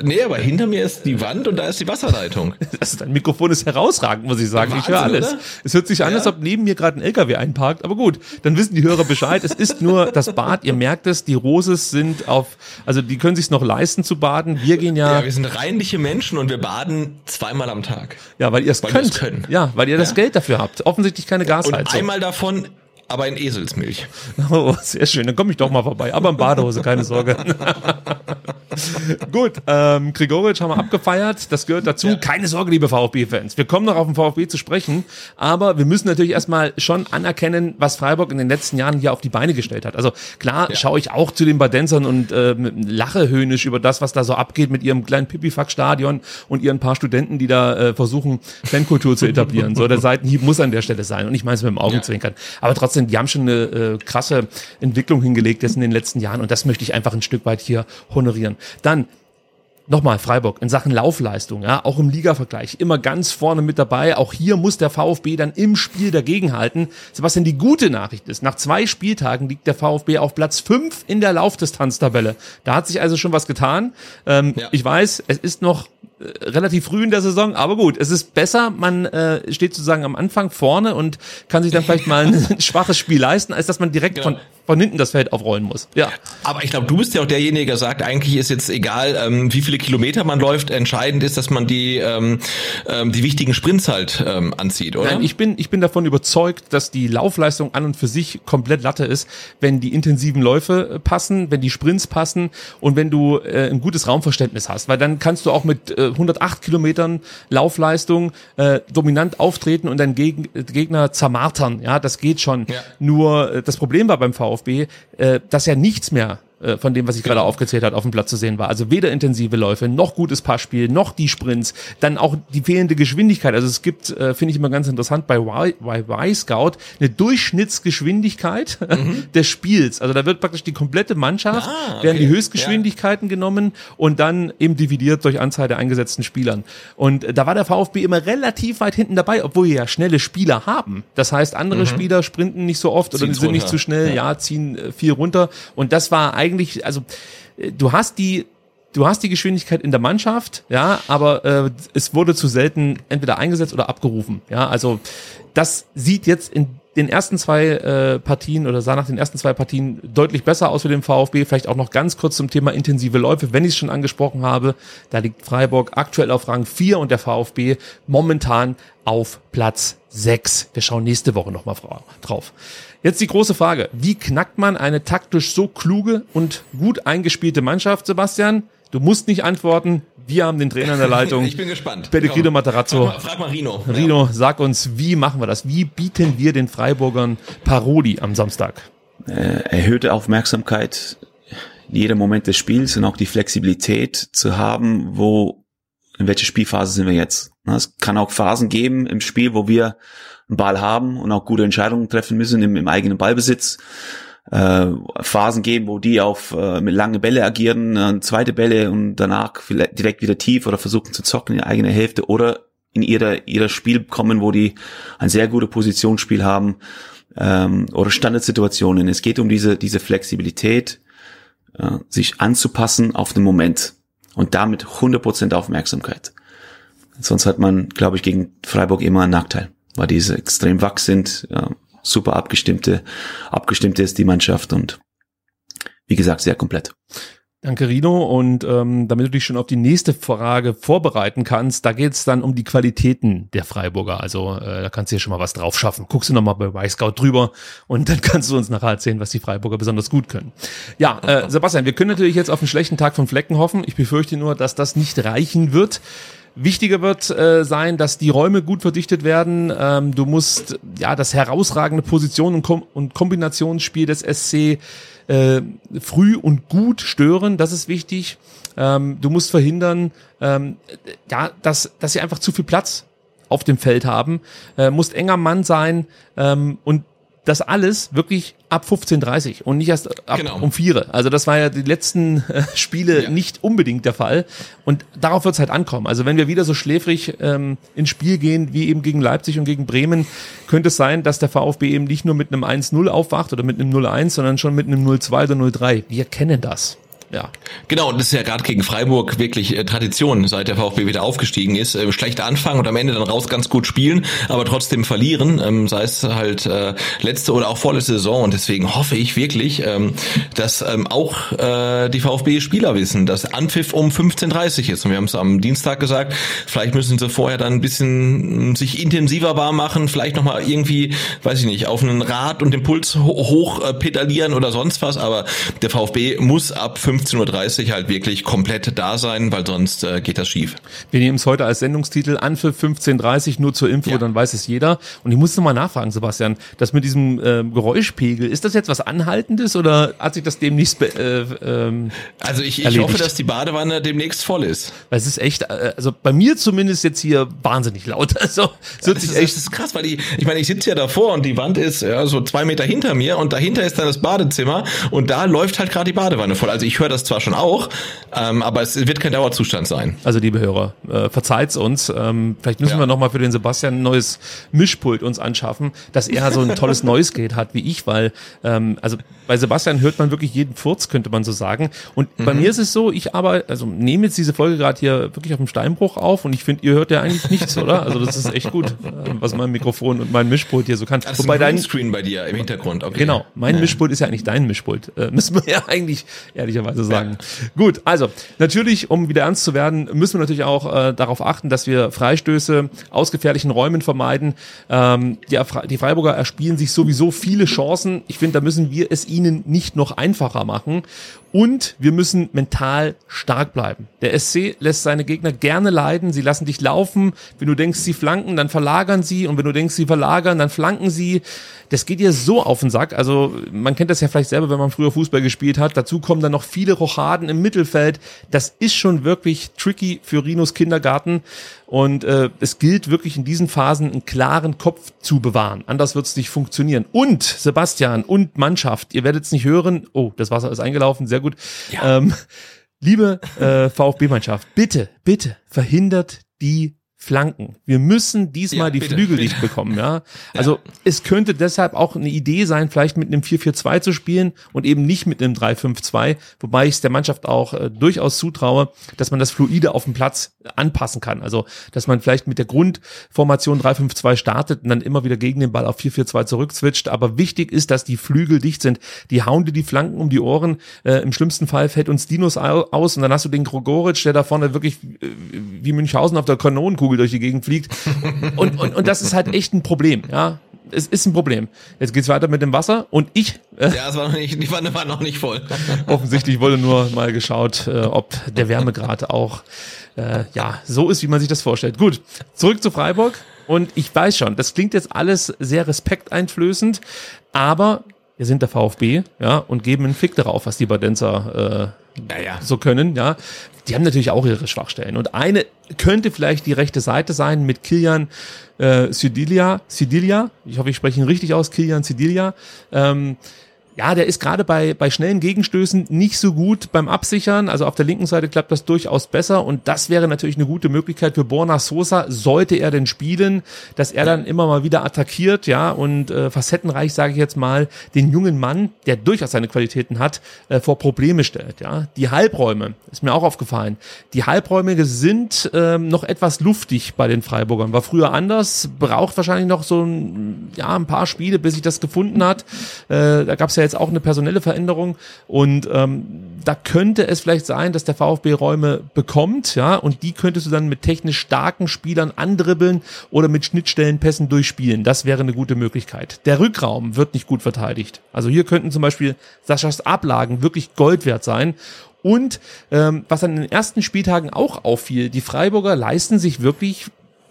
Nee, aber hinter mir ist die Wand und da ist die Wasserleitung. Das, [LAUGHS] dein Mikrofon ist herausragend, muss ich sagen. ich höre Wahnsinn, alles. oder? Es hört sich an, Ja. als ob neben mir gerade ein LKW einparkt. Aber gut, dann wissen die Hörer Bescheid. Es ist nur das Bad. Ihr merkt es, die Roses sind auf, also die können sich noch leisten zu baden. Wir gehen ja, Ja, wir sind reinliche Menschen und wir baden zweimal am Tag. ja, weil ihr es könnt. können. Ja, weil ihr das Geld dafür habt. Offensichtlich keine Und Gasheizung. einmal davon aber in Eselsmilch. [LAUGHS] Oh, sehr schön. Dann komme ich doch mal vorbei. Aber in Badehose, keine Sorge. [LAUGHS] Gut, ähm, Grigoric haben wir abgefeiert. Das gehört dazu. Keine Sorge, liebe VfB-Fans. Wir kommen noch auf den VfB zu sprechen. Aber wir müssen natürlich erstmal schon anerkennen, was Freiburg in den letzten Jahren hier auf die Beine gestellt hat. Also klar schaue ich auch zu den Badensern und ähm, lache höhnisch über das, was da so abgeht mit ihrem kleinen Pipifax-Stadion und ihren paar Studenten, die da äh, versuchen, Fankultur zu etablieren. So, der Seitenhieb muss an der Stelle sein. Und ich meine es mit dem Augenzwinkern. Aber trotzdem, die haben schon eine äh, krasse Entwicklung hingelegt jetzt in den letzten Jahren. Und das möchte ich einfach ein Stück weit hier honorieren. Dann Nochmal Freiburg in Sachen Laufleistung, ja, auch im Ligavergleich immer ganz vorne mit dabei. Auch hier muss der VfB dann im Spiel dagegenhalten. Sebastian, die gute Nachricht ist, nach zwei Spieltagen liegt der VfB auf Platz fünf in der Laufdistanztabelle. Da hat sich also schon was getan. Ähm, Ja. Ich weiß, es ist noch relativ früh in der Saison, aber gut, es ist besser, man äh, steht sozusagen am Anfang vorne und kann sich dann vielleicht mal ein [LAUGHS] schwaches Spiel leisten, als dass man direkt Genau. von, von hinten das Feld aufrollen muss. Ja. Aber ich glaube, du bist ja auch derjenige, der sagt, eigentlich ist jetzt egal, ähm, wie viele Kilometer man läuft. Entscheidend ist, dass man die, ähm, ähm, die wichtigen Sprints halt ähm, anzieht, oder? Nein, ich bin, ich bin davon überzeugt, dass die Laufleistung an und für sich komplett Latte ist, wenn die intensiven Läufe äh, passen, wenn die Sprints passen und wenn du äh, ein gutes Raumverständnis hast. Weil dann kannst du auch mit äh, 108 Kilometern Laufleistung äh, dominant auftreten und deinen Geg Gegner zermartern. Ja, das geht schon. Ja. Nur äh, das Problem war beim VfB, äh, dass ja nichts mehr äh, von dem, was ich gerade aufgezählt habe, auf dem Platz zu sehen war. Also weder intensive Läufe, noch gutes Passspiel, noch die Sprints, dann auch die fehlende Geschwindigkeit. Also es gibt, äh, finde ich immer ganz interessant, bei Y, y Scout eine Durchschnittsgeschwindigkeit [LAUGHS] des Spiels. Also da wird praktisch die komplette Mannschaft, Ah, okay. werden die Höchstgeschwindigkeiten genommen und dann eben dividiert durch Anzahl der eingesetzten Spielern. Und äh, da war der VfB immer relativ weit hinten dabei, obwohl wir ja schnelle Spieler haben. Das heißt, andere Spieler sprinten nicht so oft oder Ziehen's sind nicht runter. zu schnell, ja, ziehen äh, viel runter. Und das war eigentlich, also äh, du hast die Du hast die Geschwindigkeit in der Mannschaft, ja, aber äh, es wurde zu selten entweder eingesetzt oder abgerufen. Ja, also das sieht jetzt in den ersten zwei äh, Partien oder sah nach den ersten zwei Partien deutlich besser aus für den VfB. Vielleicht auch noch ganz kurz zum Thema intensive Läufe, wenn ich es schon angesprochen habe. Da liegt Freiburg aktuell auf Rang 4 und der VfB momentan auf Platz 6. Wir schauen nächste Woche nochmal drauf. Jetzt die große Frage. Wie knackt man eine taktisch so kluge und gut eingespielte Mannschaft, Sebastian? Du musst nicht antworten. Wir haben den Trainer in der Leitung. [LAUGHS] Ich bin gespannt. Pellegrino. Matarazzo. Frag mal, frag mal Rino. Rino, sag uns, wie machen wir das? Wie bieten wir den Freiburgern Paroli am Samstag? äh, erhöhte Aufmerksamkeit in jedem Moment des Spiels und auch die Flexibilität zu haben, wo, in welcher Spielphase sind wir jetzt. Es kann auch Phasen geben im Spiel, wo wir einen Ball haben und auch gute Entscheidungen treffen müssen im, im eigenen Ballbesitz. Äh, Phasen geben, wo die auf äh, mit lange Bälle agieren, äh, zweite Bälle und danach vielleicht direkt wieder tief oder versuchen zu zocken in die eigene Hälfte oder in ihrer ihrer Spiel kommen, wo die ein sehr gutes Positionsspiel haben ähm, oder Standardsituationen. Es geht um diese diese Flexibilität, äh, sich anzupassen auf den Moment und damit 100% Aufmerksamkeit. Sonst hat man, glaube ich, gegen Freiburg immer einen Nachteil, weil diese extrem wach sind, äh, super abgestimmte, abgestimmte ist die Mannschaft und wie gesagt sehr komplett. Danke, Rino. Und ähm, damit du dich schon auf die nächste Frage vorbereiten kannst, da geht es dann um die Qualitäten der Freiburger. Also äh, da kannst du dir schon mal was drauf schaffen. Guckst du nochmal bei Y-Scout drüber und dann [LAUGHS] kannst du uns nachher erzählen, was die Freiburger besonders gut können. Ja, äh, Sebastian, wir können natürlich jetzt auf einen schlechten Tag von Flecken hoffen. Ich befürchte nur, dass das nicht reichen wird. Wichtiger wird äh, sein, dass die Räume gut verdichtet werden. Ähm, du musst ja das herausragende Position und, Kom und Kombinationsspiel des SC äh, früh und gut stören. Das ist wichtig. Ähm, du musst verhindern, ähm, ja, dass dass sie einfach zu viel Platz auf dem Feld haben. Äh, musst enger Mann sein ähm, und das alles wirklich ab 15.30 und nicht erst ab Genau. um 4. Also das war ja die letzten äh, Spiele Ja. nicht unbedingt der Fall. Und darauf wird es halt ankommen. Also wenn wir wieder so schläfrig ähm, ins Spiel gehen, wie eben gegen Leipzig und gegen Bremen, könnte es sein, dass der VfB eben nicht nur mit einem 1-0 aufwacht oder mit einem 0-1, sondern schon mit einem 0-2 oder 0-3. Wir kennen das. Ja. Genau, und das ist ja gerade gegen Freiburg wirklich äh, Tradition, seit der VfB wieder aufgestiegen ist. Äh, schlecht anfangen und am Ende dann raus ganz gut spielen, aber trotzdem verlieren, ähm, sei es halt äh, letzte oder auch vorletzte Saison. Und deswegen hoffe ich wirklich, ähm, dass ähm, auch äh, die VfB-Spieler wissen, dass Anpfiff um 15.30 ist. Und wir haben es am Dienstag gesagt, vielleicht müssen sie vorher dann ein bisschen mh, sich intensiver warm machen, vielleicht nochmal irgendwie, weiß ich nicht, auf einen Rad und den Puls ho hoch äh, pedalieren oder sonst was. Aber der VfB muss ab 15.30 Uhr halt wirklich komplett da sein, weil sonst äh, geht das schief. Wir nehmen es heute als Sendungstitel an für 15.30 nur zur Info, Ja. dann weiß es jeder. Und ich muss noch mal nachfragen, Sebastian, das mit diesem ähm, Geräuschpegel, ist das jetzt was Anhaltendes oder hat sich das demnächst, äh, ähm, Also ich, ich Erledigt. hoffe, dass die Badewanne demnächst voll ist. weil es ist echt, äh, also bei mir zumindest jetzt hier wahnsinnig laut. [LAUGHS] Also hört Das ist, echt das ist krass, weil die, ich meine, ich sitze ja davor und die Wand ist ja so zwei Meter hinter mir und dahinter ist dann das Badezimmer und da läuft halt gerade die Badewanne voll. Also ich höre das zwar schon auch, ähm, aber es wird kein Dauerzustand sein. Also liebe Hörer, äh, verzeiht's uns. Ähm, vielleicht müssen Ja. wir noch mal für den Sebastian ein neues Mischpult uns anschaffen, dass er so ein tolles [LAUGHS] Noise Gate hat wie ich, weil ähm, also bei Sebastian hört man wirklich jeden Furz, könnte man so sagen. Und bei mir ist es so, ich aber also nehme jetzt diese Folge gerade hier wirklich auf dem Steinbruch auf und ich finde, ihr hört ja eigentlich nichts, oder? Also das ist echt gut, äh, was mein Mikrofon und mein Mischpult hier so kann. Das Wobei ist ein dein Screen bei dir im Hintergrund. Okay. Genau, mein Mischpult ist ja eigentlich dein Mischpult. Äh, müssen wir ja eigentlich ehrlicherweise sagen. Gut, also natürlich, um wieder ernst zu werden, müssen wir natürlich auch äh, darauf achten, dass wir Freistöße aus gefährlichen Räumen vermeiden. Ähm, die, die Freiburger erspielen sich sowieso viele Chancen. Ich finde, da müssen wir es ihnen nicht noch einfacher machen. Und wir müssen mental stark bleiben. Der SC lässt seine Gegner gerne leiden. Sie lassen dich laufen. Wenn du denkst, sie flanken, dann verlagern sie. Und wenn du denkst, sie verlagern, dann flanken sie. Das geht dir so auf den Sack. Also man kennt das ja vielleicht selber, wenn man früher Fußball gespielt hat. Dazu kommen dann noch viele Rochaden im Mittelfeld. Das ist schon wirklich tricky für Rinos Kindergarten. Und äh, es gilt wirklich in diesen Phasen einen klaren Kopf zu bewahren. Anders wird es nicht funktionieren. Und Sebastian und Mannschaft, ihr werdet es nicht hören. Oh, das Wasser ist eingelaufen, sehr gut. Ähm, liebe äh, VfB-Mannschaft, bitte, bitte verhindert die Flanken. Wir müssen diesmal Ja, die bitte, Flügel dicht bekommen, ja. [LAUGHS] Also es könnte deshalb auch eine Idee sein, vielleicht mit einem 4-4-2 zu spielen und eben nicht mit einem 3-5-2, wobei ich es der Mannschaft auch äh, durchaus zutraue, dass man das fluide auf dem Platz anpassen kann. Also, dass man vielleicht mit der Grundformation 3-5-2 startet und dann immer wieder gegen den Ball auf 4-4-2 zurückzwitscht. Aber wichtig ist, dass die Flügel dicht sind. Die hauen dir die Flanken um die Ohren. Äh, Im schlimmsten Fall fällt uns Dinos au- aus und dann hast du den Grogoric, der da vorne wirklich äh, wie Münchhausen auf der Kanonenkugel durch die Gegend fliegt. Und, und, und das ist halt echt ein Problem, ja. Es ist ein Problem. Jetzt geht's weiter mit dem Wasser und ich äh, Ja, es war noch nicht, die Wanne war noch nicht voll. [LAUGHS] offensichtlich wurde nur mal geschaut, äh, ob der Wärmegrad auch äh, ja so ist, wie man sich das vorstellt. Gut, zurück zu Freiburg und ich weiß schon, das klingt jetzt alles sehr respekteinflößend, aber wir sind der VfB, ja, und geben einen Fick darauf, was die Badenzer äh, Naja. so können, ja. Die haben natürlich auch ihre Schwachstellen. Und eine könnte vielleicht die rechte Seite sein mit Kilian äh, Sidilia. Sidilia, ich hoffe, ich spreche ihn richtig aus, Kilian Sidilia. Ähm, ja, der ist gerade bei, bei schnellen Gegenstößen nicht so gut beim Absichern. Also auf der linken Seite klappt das durchaus besser. Und das wäre natürlich eine gute Möglichkeit für Borna Sosa, sollte er denn spielen, dass er dann immer mal wieder attackiert, ja, und äh, facettenreich, sage ich jetzt mal, den jungen Mann, der durchaus seine Qualitäten hat, äh, vor Probleme stellt, ja. Die Halbräume, ist mir auch aufgefallen. Die Halbräume sind ähm, noch etwas luftig bei den Freiburgern. War früher anders, braucht wahrscheinlich noch so ein, ja, ein paar Spiele, bis sich das gefunden hat. Äh, da gab es ja jetzt auch eine personelle Veränderung und ähm, da könnte es vielleicht sein, dass der VfB Räume bekommt, ja, und die könntest du dann mit technisch starken Spielern andribbeln oder mit Schnittstellenpässen durchspielen. Das wäre eine gute Möglichkeit. Der Rückraum wird nicht gut verteidigt. Also hier könnten zum Beispiel Saschas Ablagen wirklich Gold wert sein. Und ähm, was an den ersten Spieltagen auch auffiel, die Freiburger leisten sich wirklich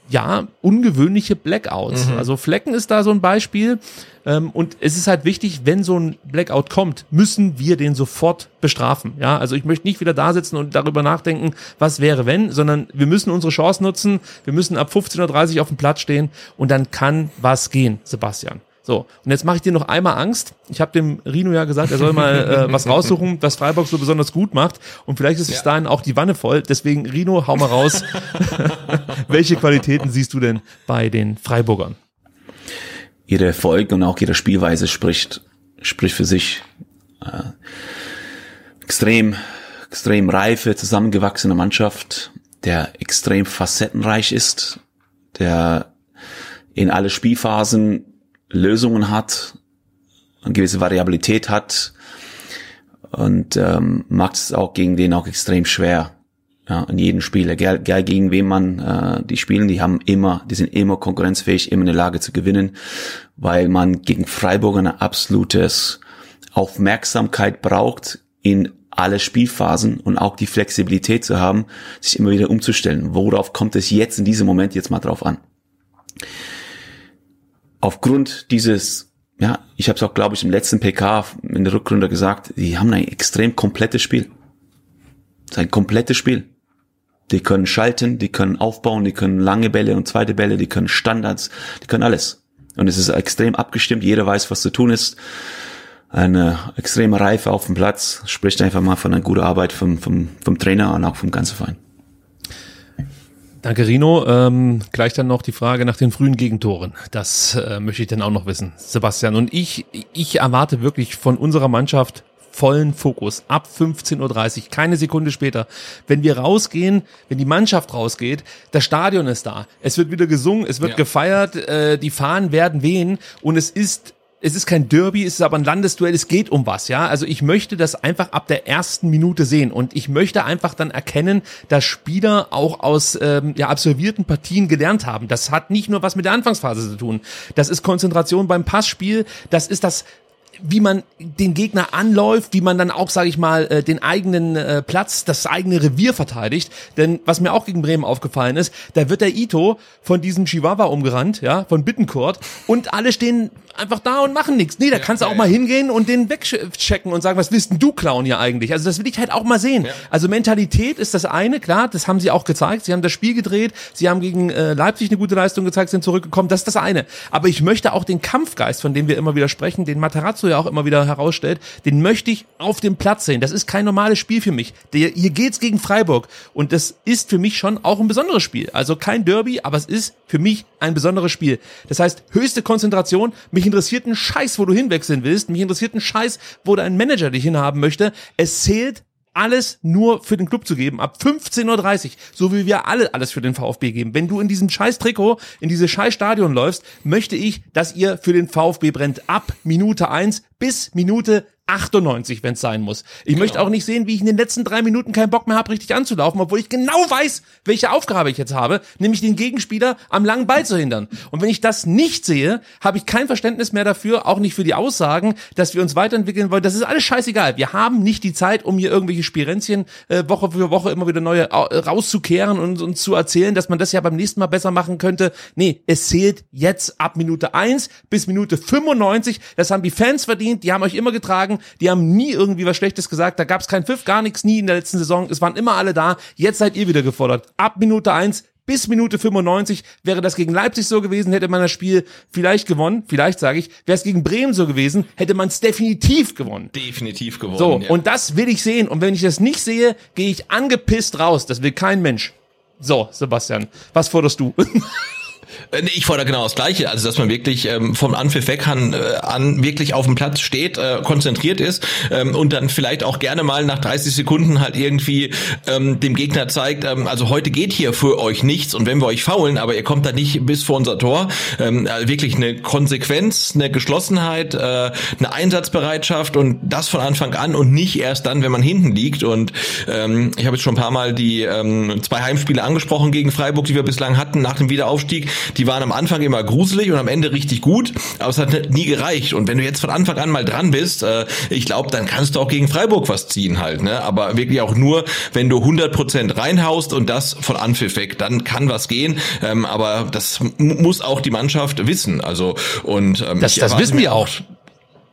ja, ungewöhnliche Blackouts. Also Flecken ist da so ein Beispiel. Ähm, und es ist halt wichtig, wenn so ein Blackout kommt, müssen wir den sofort bestrafen. Ja, also ich möchte nicht wieder da sitzen und darüber nachdenken, was wäre wenn, sondern wir müssen unsere Chance nutzen. Wir müssen ab 15.30 Uhr auf dem Platz stehen und dann kann was gehen, Sebastian. So, und jetzt mache ich dir noch einmal Angst. Ich habe dem Rino ja gesagt, er soll mal äh, [LAUGHS] was raussuchen, was Freiburg so besonders gut macht. Und vielleicht ist bis dahin auch die Wanne voll. Deswegen, Rino, hau mal raus. [LAUGHS] Welche Qualitäten siehst du denn bei den Freiburgern? Ihre Erfolg und auch ihre Spielweise spricht, spricht für sich. Äh, extrem, extrem reife, zusammengewachsene Mannschaft, der extrem facettenreich ist, der in alle Spielphasen Lösungen hat, eine gewisse Variabilität hat und ähm, macht es auch gegen den auch extrem schwer. Ja, in jedem Spiel, egal, egal gegen wen man äh, die spielen, die haben immer, die sind immer konkurrenzfähig, immer in der Lage zu gewinnen, weil man gegen Freiburg eine absolutes Aufmerksamkeit braucht in alle Spielphasen und auch die Flexibilität zu haben, sich immer wieder umzustellen. Worauf kommt es jetzt in diesem Moment jetzt mal drauf an? Aufgrund dieses, ja, ich habe es auch, glaube ich, im letzten PK in der Rückrunde gesagt, die haben ein extrem komplettes Spiel. Das ist ein komplettes Spiel. Die können schalten, die können aufbauen, die können lange Bälle und zweite Bälle, die können Standards, die können alles. Und es ist extrem abgestimmt, jeder weiß, was zu tun ist. Eine extreme Reife auf dem Platz, spricht einfach mal von einer guten Arbeit vom, vom, vom Trainer und auch vom ganzen Verein. Danke, Rino. Ähm, gleich dann noch die Frage nach den frühen Gegentoren. Das äh, möchte ich dann auch noch wissen, Sebastian. Und ich, ich erwarte wirklich von unserer Mannschaft vollen Fokus ab 15.30 Uhr, keine Sekunde später. Wenn wir rausgehen, wenn die Mannschaft rausgeht, das Stadion ist da. Es wird wieder gesungen, es wird ja. gefeiert, äh, die Fahnen werden wehen und es ist es ist kein Derby, es ist aber ein Landesduell, es geht um was, ja. Also ich möchte das einfach ab der ersten Minute sehen und ich möchte einfach dann erkennen, dass Spieler auch aus ähm, ja, absolvierten Partien gelernt haben. Das hat nicht nur was mit der Anfangsphase zu tun. Das ist Konzentration beim Passspiel, das ist das wie man den Gegner anläuft, wie man dann auch, sage ich mal, äh, den eigenen äh, Platz, das eigene Revier verteidigt. Denn was mir auch gegen Bremen aufgefallen ist, da wird der Ito von diesem Chihuahua umgerannt, ja, von Bittencourt und alle stehen einfach da und machen nichts. Nee, da ja, kannst du auch ja, mal hingehen und den wegchecken und sagen, was willst denn du klauen hier eigentlich? Also das will ich halt auch mal sehen. Also Mentalität ist das eine, klar, das haben sie auch gezeigt. Sie haben das Spiel gedreht, sie haben gegen äh, Leipzig eine gute Leistung gezeigt, sind zurückgekommen. Das ist das eine. Aber ich möchte auch den Kampfgeist, von dem wir immer wieder sprechen, den Matarazzo ja auch immer wieder herausstellt, den möchte ich auf dem Platz sehen. Das ist kein normales Spiel für mich. Der, hier geht's gegen Freiburg und das ist für mich schon auch ein besonderes Spiel. Also kein Derby, aber es ist für mich ein besonderes Spiel. Das heißt, höchste Konzentration, mich interessiert ein Scheiß, wo du hinwechseln willst, mich interessiert ein Scheiß, wo dein Manager dich hinhaben möchte. Es zählt alles nur für den Club zu geben, ab 15.30 Uhr, so wie wir alle alles für den VfB geben. Wenn du in diesem scheiß Trikot, in dieses scheiß Stadion läufst, möchte ich, dass ihr für den VfB brennt. Ab Minute eins bis Minute 98, wenn es sein muss. Ich genau. möchte auch nicht sehen, wie ich in den letzten drei Minuten keinen Bock mehr habe, richtig anzulaufen, obwohl ich genau weiß, welche Aufgabe ich jetzt habe, nämlich den Gegenspieler am langen Ball zu hindern. Und wenn ich das nicht sehe, habe ich kein Verständnis mehr dafür, auch nicht für die Aussagen, dass wir uns weiterentwickeln wollen. Das ist alles scheißegal. Wir haben nicht die Zeit, um hier irgendwelche Spirenzchen äh, Woche für Woche immer wieder neue äh, rauszukehren und uns zu erzählen, dass man das ja beim nächsten Mal besser machen könnte. Nee, es zählt jetzt ab Minute eins bis Minute 95. Das haben die Fans verdient, die haben euch immer getragen die haben nie irgendwie was Schlechtes gesagt. Da gab es keinen Pfiff, gar nichts, nie in der letzten Saison. Es waren immer alle da. Jetzt seid ihr wieder gefordert. Ab Minute eins bis Minute 95 wäre das gegen Leipzig so gewesen, hätte man das Spiel vielleicht gewonnen. Vielleicht sage ich, wäre es gegen Bremen so gewesen, hätte man es definitiv gewonnen. Definitiv gewonnen. So, ja. und das will ich sehen. Und wenn ich das nicht sehe, gehe ich angepisst raus. Das will kein Mensch. So, Sebastian, was forderst du? [LAUGHS] Äh, ich fordere genau das Gleiche, also dass man wirklich ähm, vom Anpfiff weg an, äh, an wirklich auf dem Platz steht, äh, konzentriert ist ähm, und dann vielleicht auch gerne mal nach 30 Sekunden halt irgendwie ähm, dem Gegner zeigt, ähm, also heute geht hier für euch nichts und wenn wir euch faulen, aber ihr kommt da nicht bis vor unser Tor, ähm, äh, wirklich eine Konsequenz, eine Geschlossenheit, äh, eine Einsatzbereitschaft und das von Anfang an und nicht erst dann, wenn man hinten liegt. Und ähm, ich habe jetzt schon ein paar Mal die ähm, zwei Heimspiele angesprochen gegen Freiburg, die wir bislang hatten nach dem Wiederaufstieg die waren am Anfang immer gruselig und am Ende richtig gut, aber es hat nie gereicht. Und wenn du jetzt von Anfang an mal dran bist, äh, ich glaube, dann kannst du auch gegen Freiburg was ziehen halt. Ne? Aber wirklich auch nur, wenn du 100% reinhaust und das von Anpfiff weg, dann kann was gehen. Ähm, aber das muss auch die Mannschaft wissen. Also und ähm, das, das wissen wir auch.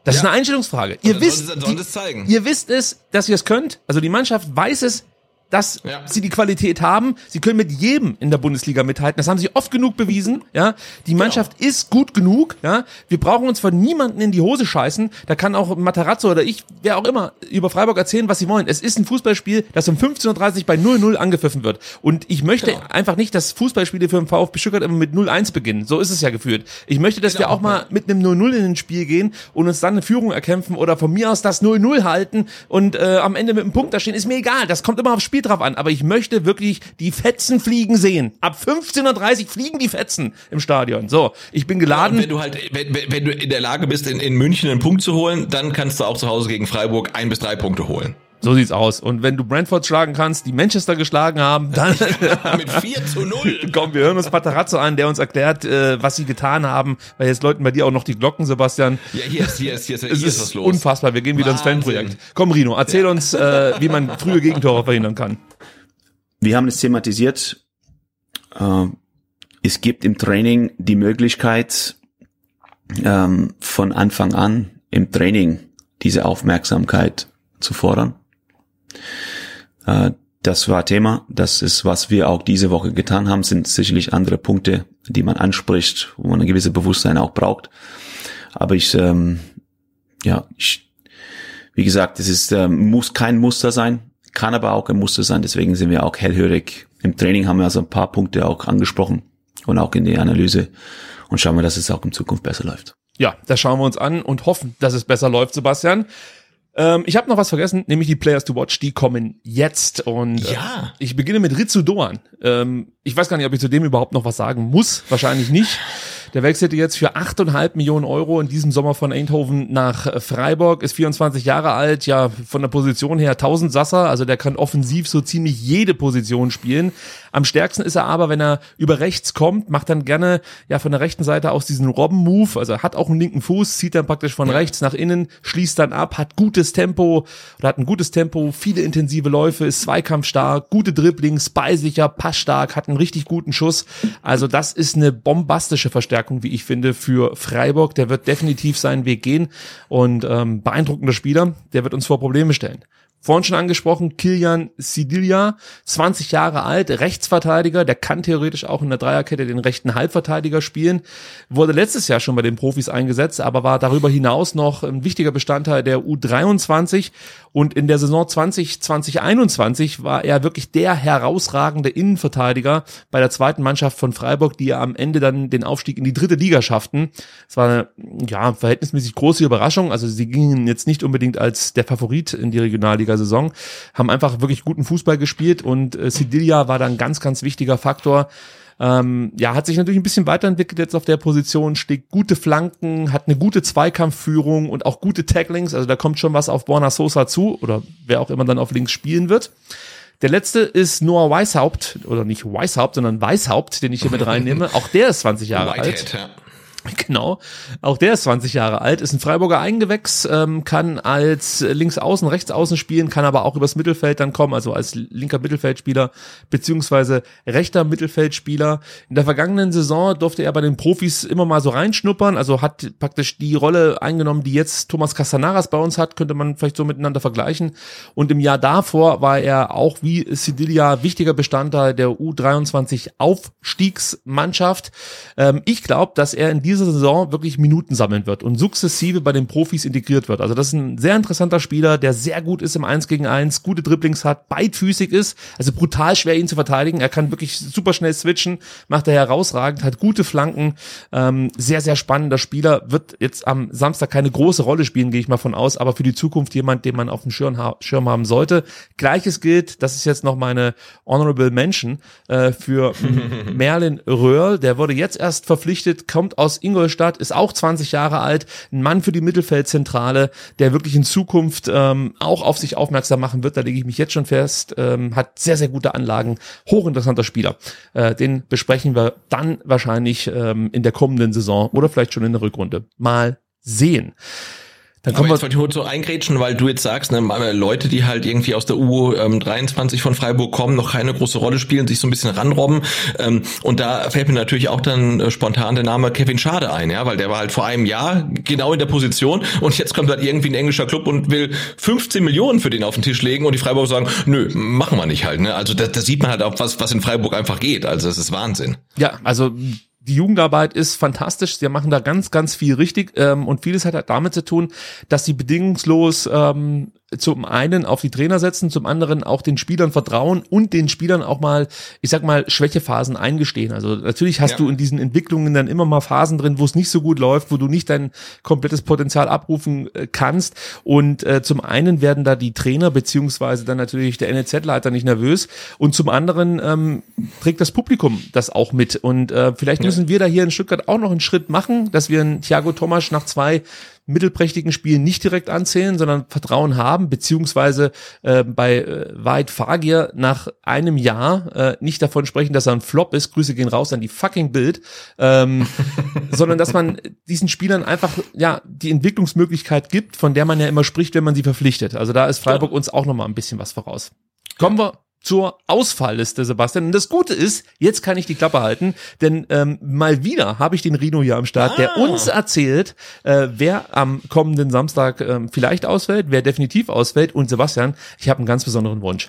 Das ja. ist eine Einstellungsfrage. Ihr wisst, die, ihr wisst es, dass ihr es könnt. Also die Mannschaft weiß es dass Ja. sie die Qualität haben. Sie können mit jedem in der Bundesliga mithalten. Das haben sie oft genug bewiesen. Ja, die Mannschaft ist gut genug. Ja, wir brauchen uns von niemanden in die Hose scheißen. Da kann auch Matarazzo oder ich, wer auch immer, über Freiburg erzählen, was sie wollen. Es ist ein Fußballspiel, das um 15:30 Uhr bei 0-0 angepfiffen wird. Und ich möchte einfach nicht, dass Fußballspiele für den VfB Stuttgart immer mit 0-1 beginnen. So ist es ja geführt. Ich möchte, dass wir auch mal mit einem 0-0 in ein Spiel gehen und uns dann eine Führung erkämpfen oder von mir aus das 0-0 halten und äh, am Ende mit einem Punkt da stehen. Ist mir egal. Das kommt immer aufs Spiel drauf an. Aber ich möchte wirklich die Fetzen fliegen sehen. Ab 15.30 Uhr fliegen die Fetzen im Stadion. So, ich bin geladen. wenn du halt, wenn wenn du in der Lage bist, in, in München einen Punkt zu holen, dann kannst du auch zu Hause gegen Freiburg ein bis drei Punkte holen. So sieht's aus. Und wenn du Brentford schlagen kannst, die Manchester geschlagen haben, dann [LAUGHS] Mit 4 zu 0. Komm, wir hören uns Patarazzo an, der uns erklärt, äh, was sie getan haben, weil jetzt läuten bei dir auch noch die Glocken, Sebastian. Ja, hier ist, hier ist, hier ist, hier Es ist ist was los. unfassbar, wir gehen wieder ins Wahnsinn. Fanprojekt. Komm, Rino, erzähl uns, äh, wie man frühe Gegentore verhindern kann. Wir haben es thematisiert. Äh, es gibt im Training die Möglichkeit, ähm, von Anfang an im Training diese Aufmerksamkeit zu fordern. Äh, das war Thema. Das ist, was wir auch diese Woche getan haben, sind sicherlich andere Punkte, die man anspricht, wo man ein gewisses Bewusstsein auch braucht. Aber ich, ähm, ja, ich, wie gesagt, es ist, ähm, muss kein Muster sein, kann aber auch ein Muster sein. Deswegen sind wir auch hellhörig. Im Training haben wir also ein paar Punkte auch angesprochen und auch in der Analyse und schauen wir, dass es auch in Zukunft besser läuft. Ja, das schauen wir uns an und hoffen, dass es besser läuft, Sebastian. Ähm, ich habe noch was vergessen, nämlich die Players to Watch, die kommen jetzt. Und äh, Ja. ich beginne mit Ritsu Doan. Ähm, ich weiß gar nicht, ob ich zu dem überhaupt noch was sagen muss. Wahrscheinlich nicht. Der wechselte jetzt für 8,5 Millionen Euro in diesem Sommer von Eindhoven nach äh, Freiburg, ist 24 Jahre alt, ja, von der Position her 1000 Sasser, also der kann offensiv so ziemlich jede Position spielen. Am stärksten ist er aber, wenn er über rechts kommt, macht dann gerne ja von der rechten Seite aus diesen Robben-Move, also hat auch einen linken Fuß, zieht dann praktisch von rechts nach innen, schließt dann ab, hat gutes Tempo oder hat ein gutes Tempo, viele intensive Läufe, ist zweikampfstark, gute Dribblings, ballsicher, passstark, hat einen richtig guten Schuss. Also das ist eine bombastische Verstärkung, wie ich finde, für Freiburg. Der wird definitiv seinen Weg gehen und ähm, beeindruckender Spieler, der wird uns vor Probleme stellen. Vorhin schon angesprochen, Kilian Sidilia, 20 Jahre alt, Rechtsverteidiger, der kann theoretisch auch in der Dreierkette den rechten Halbverteidiger spielen, wurde letztes Jahr schon bei den Profis eingesetzt, aber war darüber hinaus noch ein wichtiger Bestandteil der U23 und in der Saison 2020 21 war er wirklich der herausragende Innenverteidiger bei der zweiten Mannschaft von Freiburg, die am Ende dann den Aufstieg in die dritte Liga schafften. Es war eine ja, verhältnismäßig große Überraschung, also sie gingen jetzt nicht unbedingt als der Favorit in die Regionalliga-Saison, haben einfach wirklich guten Fußball gespielt und äh, Sidilia war dann ein ganz, ganz wichtiger Faktor. Ähm, ja, hat sich natürlich ein bisschen weiterentwickelt jetzt auf der Position, schlägt gute Flanken, hat eine gute Zweikampfführung und auch gute Tacklings. Also da kommt schon was auf Borna Sosa zu oder wer auch immer dann auf links spielen wird. Der letzte ist Noah Weishaupt, oder nicht Weishaupt, sondern Weishaupt, den ich hier mit [LAUGHS] reinnehme. Auch der ist 20 Jahre alt. Whitehead, ja. [LAUGHS] Genau. Auch der ist 20 Jahre alt, ist ein Freiburger Eingewächs, ähm, kann als Linksaußen, Rechtsaußen spielen, kann aber auch übers Mittelfeld dann kommen, also als linker Mittelfeldspieler beziehungsweise rechter Mittelfeldspieler. In der vergangenen Saison durfte er bei den Profis immer mal so reinschnuppern, also hat praktisch die Rolle eingenommen, die jetzt Thomas Castanaras bei uns hat, könnte man vielleicht so miteinander vergleichen. Und im Jahr davor war er auch wie Sidilia wichtiger Bestandteil der U23 Aufstiegsmannschaft. Ähm, ich glaube, dass er in dieser Saison wirklich Minuten sammeln wird und sukzessive bei den Profis integriert wird. Also das ist ein sehr interessanter Spieler, der sehr gut ist im 1 gegen 1, gute Dribblings hat, beidfüßig ist, also brutal schwer ihn zu verteidigen. Er kann wirklich super schnell switchen, macht er herausragend, hat gute Flanken, ähm, sehr, sehr spannender Spieler, wird jetzt am Samstag keine große Rolle spielen, gehe ich mal von aus, aber für die Zukunft jemand, den man auf dem Schirm, ha Schirm haben sollte. Gleiches gilt, das ist jetzt noch meine Honorable Mention, äh, für [LAUGHS] Merlin Röhrl, der wurde jetzt erst verpflichtet, kommt aus Ingolstadt, ist auch 20 Jahre alt, ein Mann für die Mittelfeldzentrale, der wirklich in Zukunft ähm, auch auf sich aufmerksam machen wird, da lege ich mich jetzt schon fest, ähm, hat sehr, sehr gute Anlagen, hochinteressanter Spieler. Äh, den besprechen wir dann wahrscheinlich ähm, in der kommenden Saison oder vielleicht schon in der Rückrunde. Mal sehen. Dann kommen Aber jetzt wollte ich so eingrätschen, weil du jetzt sagst, ne, Leute, die halt irgendwie aus der U23 ähm, von Freiburg kommen, noch keine große Rolle spielen, sich so ein bisschen ranrobben. Ähm, und da fällt mir natürlich auch dann äh, spontan der Name Kevin Schade ein, ja, weil der war halt vor einem Jahr genau in der Position und jetzt kommt halt irgendwie ein englischer Club und will 15 Millionen für den auf den Tisch legen und die Freiburg sagen, nö, machen wir nicht halt. Ne? Also da, da sieht man halt auch, was, was in Freiburg einfach geht. Also das ist Wahnsinn. Ja, also die Jugendarbeit ist fantastisch. Sie machen da ganz, ganz viel richtig ähm, und vieles hat damit zu tun, dass sie bedingungslos ähm, zum einen auf die Trainer setzen, zum anderen auch den Spielern vertrauen und den Spielern auch mal, ich sag mal, Schwächephasen eingestehen. Also natürlich hast ja. du in diesen Entwicklungen dann immer mal Phasen drin, wo es nicht so gut läuft, wo du nicht dein komplettes Potenzial abrufen äh, kannst. Und äh, zum einen werden da die Trainer beziehungsweise dann natürlich der NEZ-Leiter nicht nervös und zum anderen ähm, trägt das Publikum das auch mit. Und äh, vielleicht ja. müssen wir da hier in Stuttgart auch noch einen Schritt machen, dass wir einen Thiago Thomas nach zwei mittelprächtigen Spielen nicht direkt anzählen, sondern Vertrauen haben, beziehungsweise äh, bei äh, Weit Fagier nach einem Jahr äh, nicht davon sprechen, dass er ein Flop ist, Grüße gehen raus an die fucking Bild, ähm, [LAUGHS] sondern dass man diesen Spielern einfach ja die Entwicklungsmöglichkeit gibt, von der man ja immer spricht, wenn man sie verpflichtet. Also da ist Freiburg uns auch noch mal ein bisschen was voraus. Kommen wir zur Ausfallliste, Sebastian. Und das Gute ist, jetzt kann ich die Klappe halten, denn ähm, mal wieder habe ich den Rino hier am Start, ah. der uns erzählt, äh, wer am kommenden Samstag ähm, vielleicht ausfällt, wer definitiv ausfällt. Und Sebastian, ich habe einen ganz besonderen Wunsch.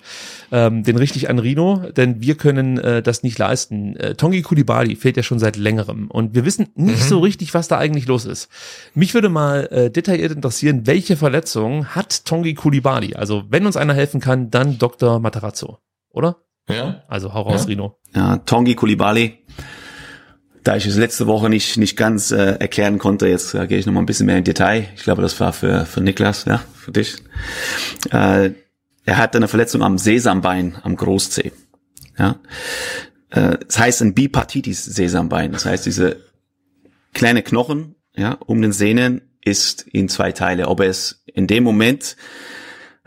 Ähm, den richtig an Rino, denn wir können äh, das nicht leisten. Äh, Tongi Kulibali fehlt ja schon seit längerem und wir wissen nicht mhm. so richtig, was da eigentlich los ist. Mich würde mal äh, detailliert interessieren, welche Verletzung hat Tongi Kulibali? Also wenn uns einer helfen kann, dann Dr. Matarazzo oder? Ja. Also hau raus, ja. Rino. Ja, Tongi Kulibali. Da ich es letzte Woche nicht, nicht ganz äh, erklären konnte, jetzt äh, gehe ich noch mal ein bisschen mehr in Detail. Ich glaube, das war für, für Niklas, ja, für dich. Äh, er hatte eine Verletzung am Sesambein, am Großzeh. Ja. Äh, das heißt ein Bipartitis Sesambein. Das heißt, diese kleine Knochen, ja, um den Sehnen ist in zwei Teile. Ob er es in dem Moment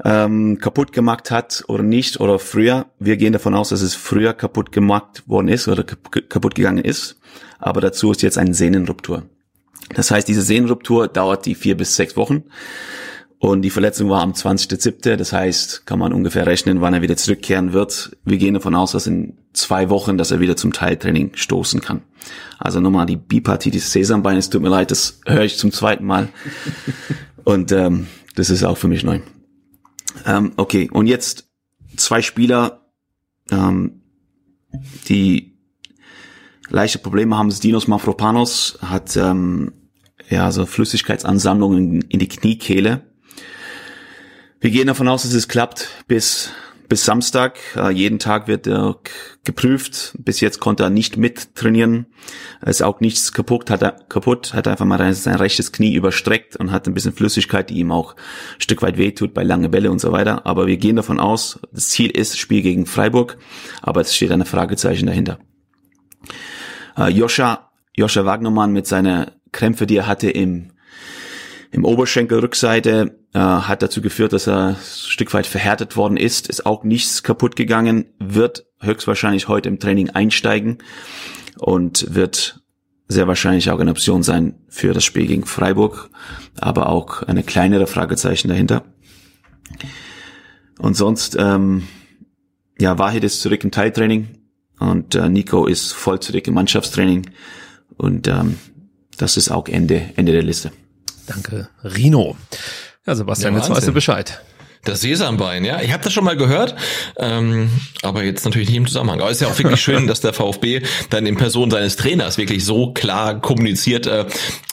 ähm, kaputt gemacht hat oder nicht oder früher. Wir gehen davon aus, dass es früher kaputt gemacht worden ist oder kaputt gegangen ist. Aber dazu ist jetzt eine Sehnenruptur. Das heißt, diese Sehnenruptur dauert die vier bis sechs Wochen. Und die Verletzung war am 20.07. Das heißt, kann man ungefähr rechnen, wann er wieder zurückkehren wird. Wir gehen davon aus, dass in zwei Wochen, dass er wieder zum Teiltraining stoßen kann. Also nochmal die Bipartitis Sesambein. Es tut mir leid, das höre ich zum zweiten Mal. Und ähm, das ist auch für mich neu. Ähm, okay, und jetzt zwei Spieler, ähm, die leichte Probleme haben. Dinos Mafropanos hat ähm, ja so Flüssigkeitsansammlungen in, in die Kniekehle. Wir gehen davon aus, dass es klappt bis bis Samstag. Äh, jeden Tag wird er geprüft. Bis jetzt konnte er nicht mittrainieren. Ist auch nichts kaputt, hat er kaputt, hat einfach mal sein rechtes Knie überstreckt und hat ein bisschen Flüssigkeit, die ihm auch ein Stück weit wehtut bei lange Bälle und so weiter. Aber wir gehen davon aus, das Ziel ist Spiel gegen Freiburg, aber es steht eine Fragezeichen dahinter. Äh, Joscha, Joscha Wagnermann mit seiner Krämpfe, die er hatte im im Oberschenkelrückseite äh, hat dazu geführt, dass er ein Stück weit verhärtet worden ist, ist auch nichts kaputt gegangen, wird höchstwahrscheinlich heute im Training einsteigen und wird sehr wahrscheinlich auch eine Option sein für das Spiel gegen Freiburg, aber auch eine kleinere Fragezeichen dahinter. Und sonst, ähm, ja, Wahid ist zurück im Teiltraining und äh, Nico ist voll zurück im Mannschaftstraining und ähm, das ist auch Ende, Ende der Liste. Danke, Rino. Ja, Sebastian, ja, jetzt weißt du Bescheid. Das Sesambein, ja. Ich habe das schon mal gehört, ähm, aber jetzt natürlich nicht im Zusammenhang. Aber es ist ja auch wirklich schön, [LAUGHS] dass der VfB dann in Person seines Trainers wirklich so klar kommuniziert, äh,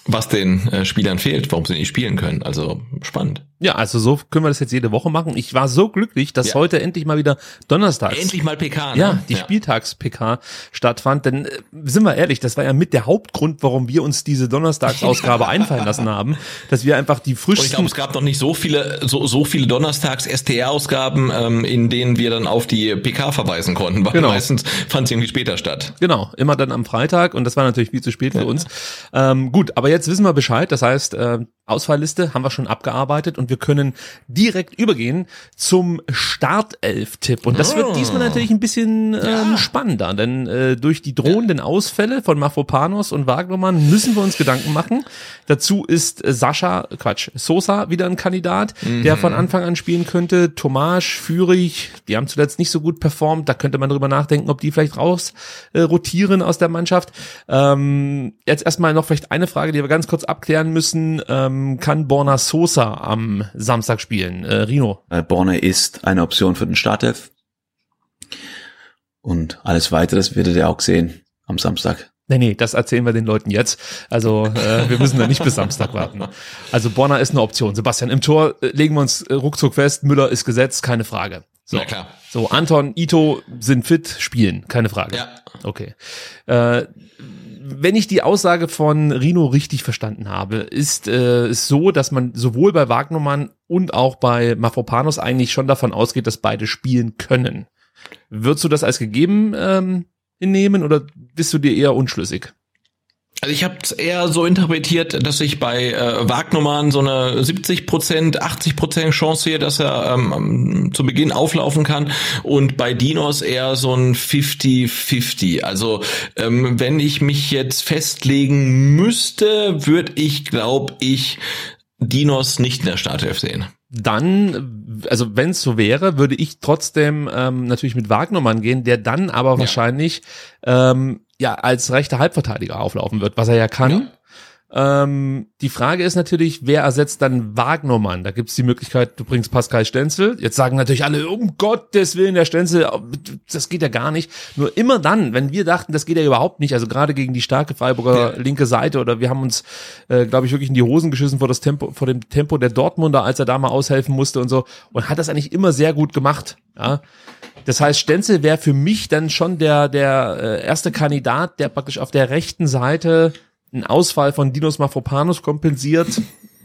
was den äh, Spielern fehlt, warum sie nicht spielen können. Also spannend. Ja, also so können wir das jetzt jede Woche machen. Ich war so glücklich, dass ja. heute endlich mal wieder Donnerstags. Endlich mal PK. Ne? Ja, die ja. Spieltags-PK stattfand. Denn äh, sind wir ehrlich, das war ja mit der Hauptgrund, warum wir uns diese Donnerstagsausgabe [LAUGHS] einfallen lassen haben, dass wir einfach die frischsten. Und ich glaube, es gab noch nicht so viele, so, so viele Donnerstags-STR-Ausgaben, ähm, in denen wir dann auf die PK verweisen konnten, weil genau. meistens fand sie irgendwie später statt. Genau, immer dann am Freitag und das war natürlich viel zu spät für uns. Ähm, gut, aber jetzt wissen wir Bescheid. Das heißt, äh, Ausfallliste haben wir schon abgearbeitet und wir können direkt übergehen zum Startelf-Tipp. Und das wird diesmal natürlich ein bisschen ähm, spannender, denn äh, durch die drohenden Ausfälle von Mafropanos und Wagnermann müssen wir uns Gedanken machen. Dazu ist Sascha, Quatsch, Sosa wieder ein Kandidat, der von Anfang an spielen könnte. Tomasch, Führig, die haben zuletzt nicht so gut performt. Da könnte man drüber nachdenken, ob die vielleicht raus äh, rotieren aus der Mannschaft. Ähm, jetzt erstmal noch vielleicht eine Frage, die wir ganz kurz abklären müssen. Ähm, kann Borna Sosa am Samstag spielen? Äh, Rino. Weil Borna ist eine Option für den Startelf. Und alles weiteres werdet ihr auch sehen am Samstag. Nee, nee, das erzählen wir den Leuten jetzt. Also äh, wir müssen da nicht bis Samstag warten. Also Borna ist eine Option. Sebastian, im Tor äh, legen wir uns äh, ruckzuck fest, Müller ist gesetzt, keine Frage. So, Na klar. so Anton, Ito sind fit, spielen, keine Frage. Ja. Okay. Äh, wenn ich die Aussage von Rino richtig verstanden habe, ist äh, es so, dass man sowohl bei Wagnermann und auch bei Mafropanos eigentlich schon davon ausgeht, dass beide spielen können. Würdest du das als gegeben ähm, hinnehmen oder bist du dir eher unschlüssig? Also ich habe es eher so interpretiert, dass ich bei äh, Wagnummern so eine 70% 80% Chance sehe, dass er ähm, zu Beginn auflaufen kann und bei Dinos eher so ein 50-50. Also ähm, wenn ich mich jetzt festlegen müsste, würde ich, glaube ich, Dinos nicht in der Startelf sehen. Dann, also wenn es so wäre, würde ich trotzdem ähm, natürlich mit Wagnermann gehen, der dann aber Ja. wahrscheinlich ähm, ja als rechter Halbverteidiger auflaufen wird, was er ja kann. Ähm, die Frage ist natürlich, wer ersetzt dann Wagnermann? Da gibt es die Möglichkeit, du bringst Pascal Stenzel. Jetzt sagen natürlich alle, um Gottes Willen, der Stenzel, das geht ja gar nicht. Nur immer dann, wenn wir dachten, das geht ja überhaupt nicht, also gerade gegen die starke Freiburger Ja. linke Seite oder wir haben uns, äh, glaube ich, wirklich in die Hosen geschissen vor das Tempo, vor dem Tempo der Dortmunder, als er da mal aushelfen musste und so und hat das eigentlich immer sehr gut gemacht. Ja, das heißt, Stenzel wäre für mich dann schon der, der äh, erste Kandidat, der praktisch auf der rechten Seite einen Ausfall von Dinos Mafropanos kompensiert.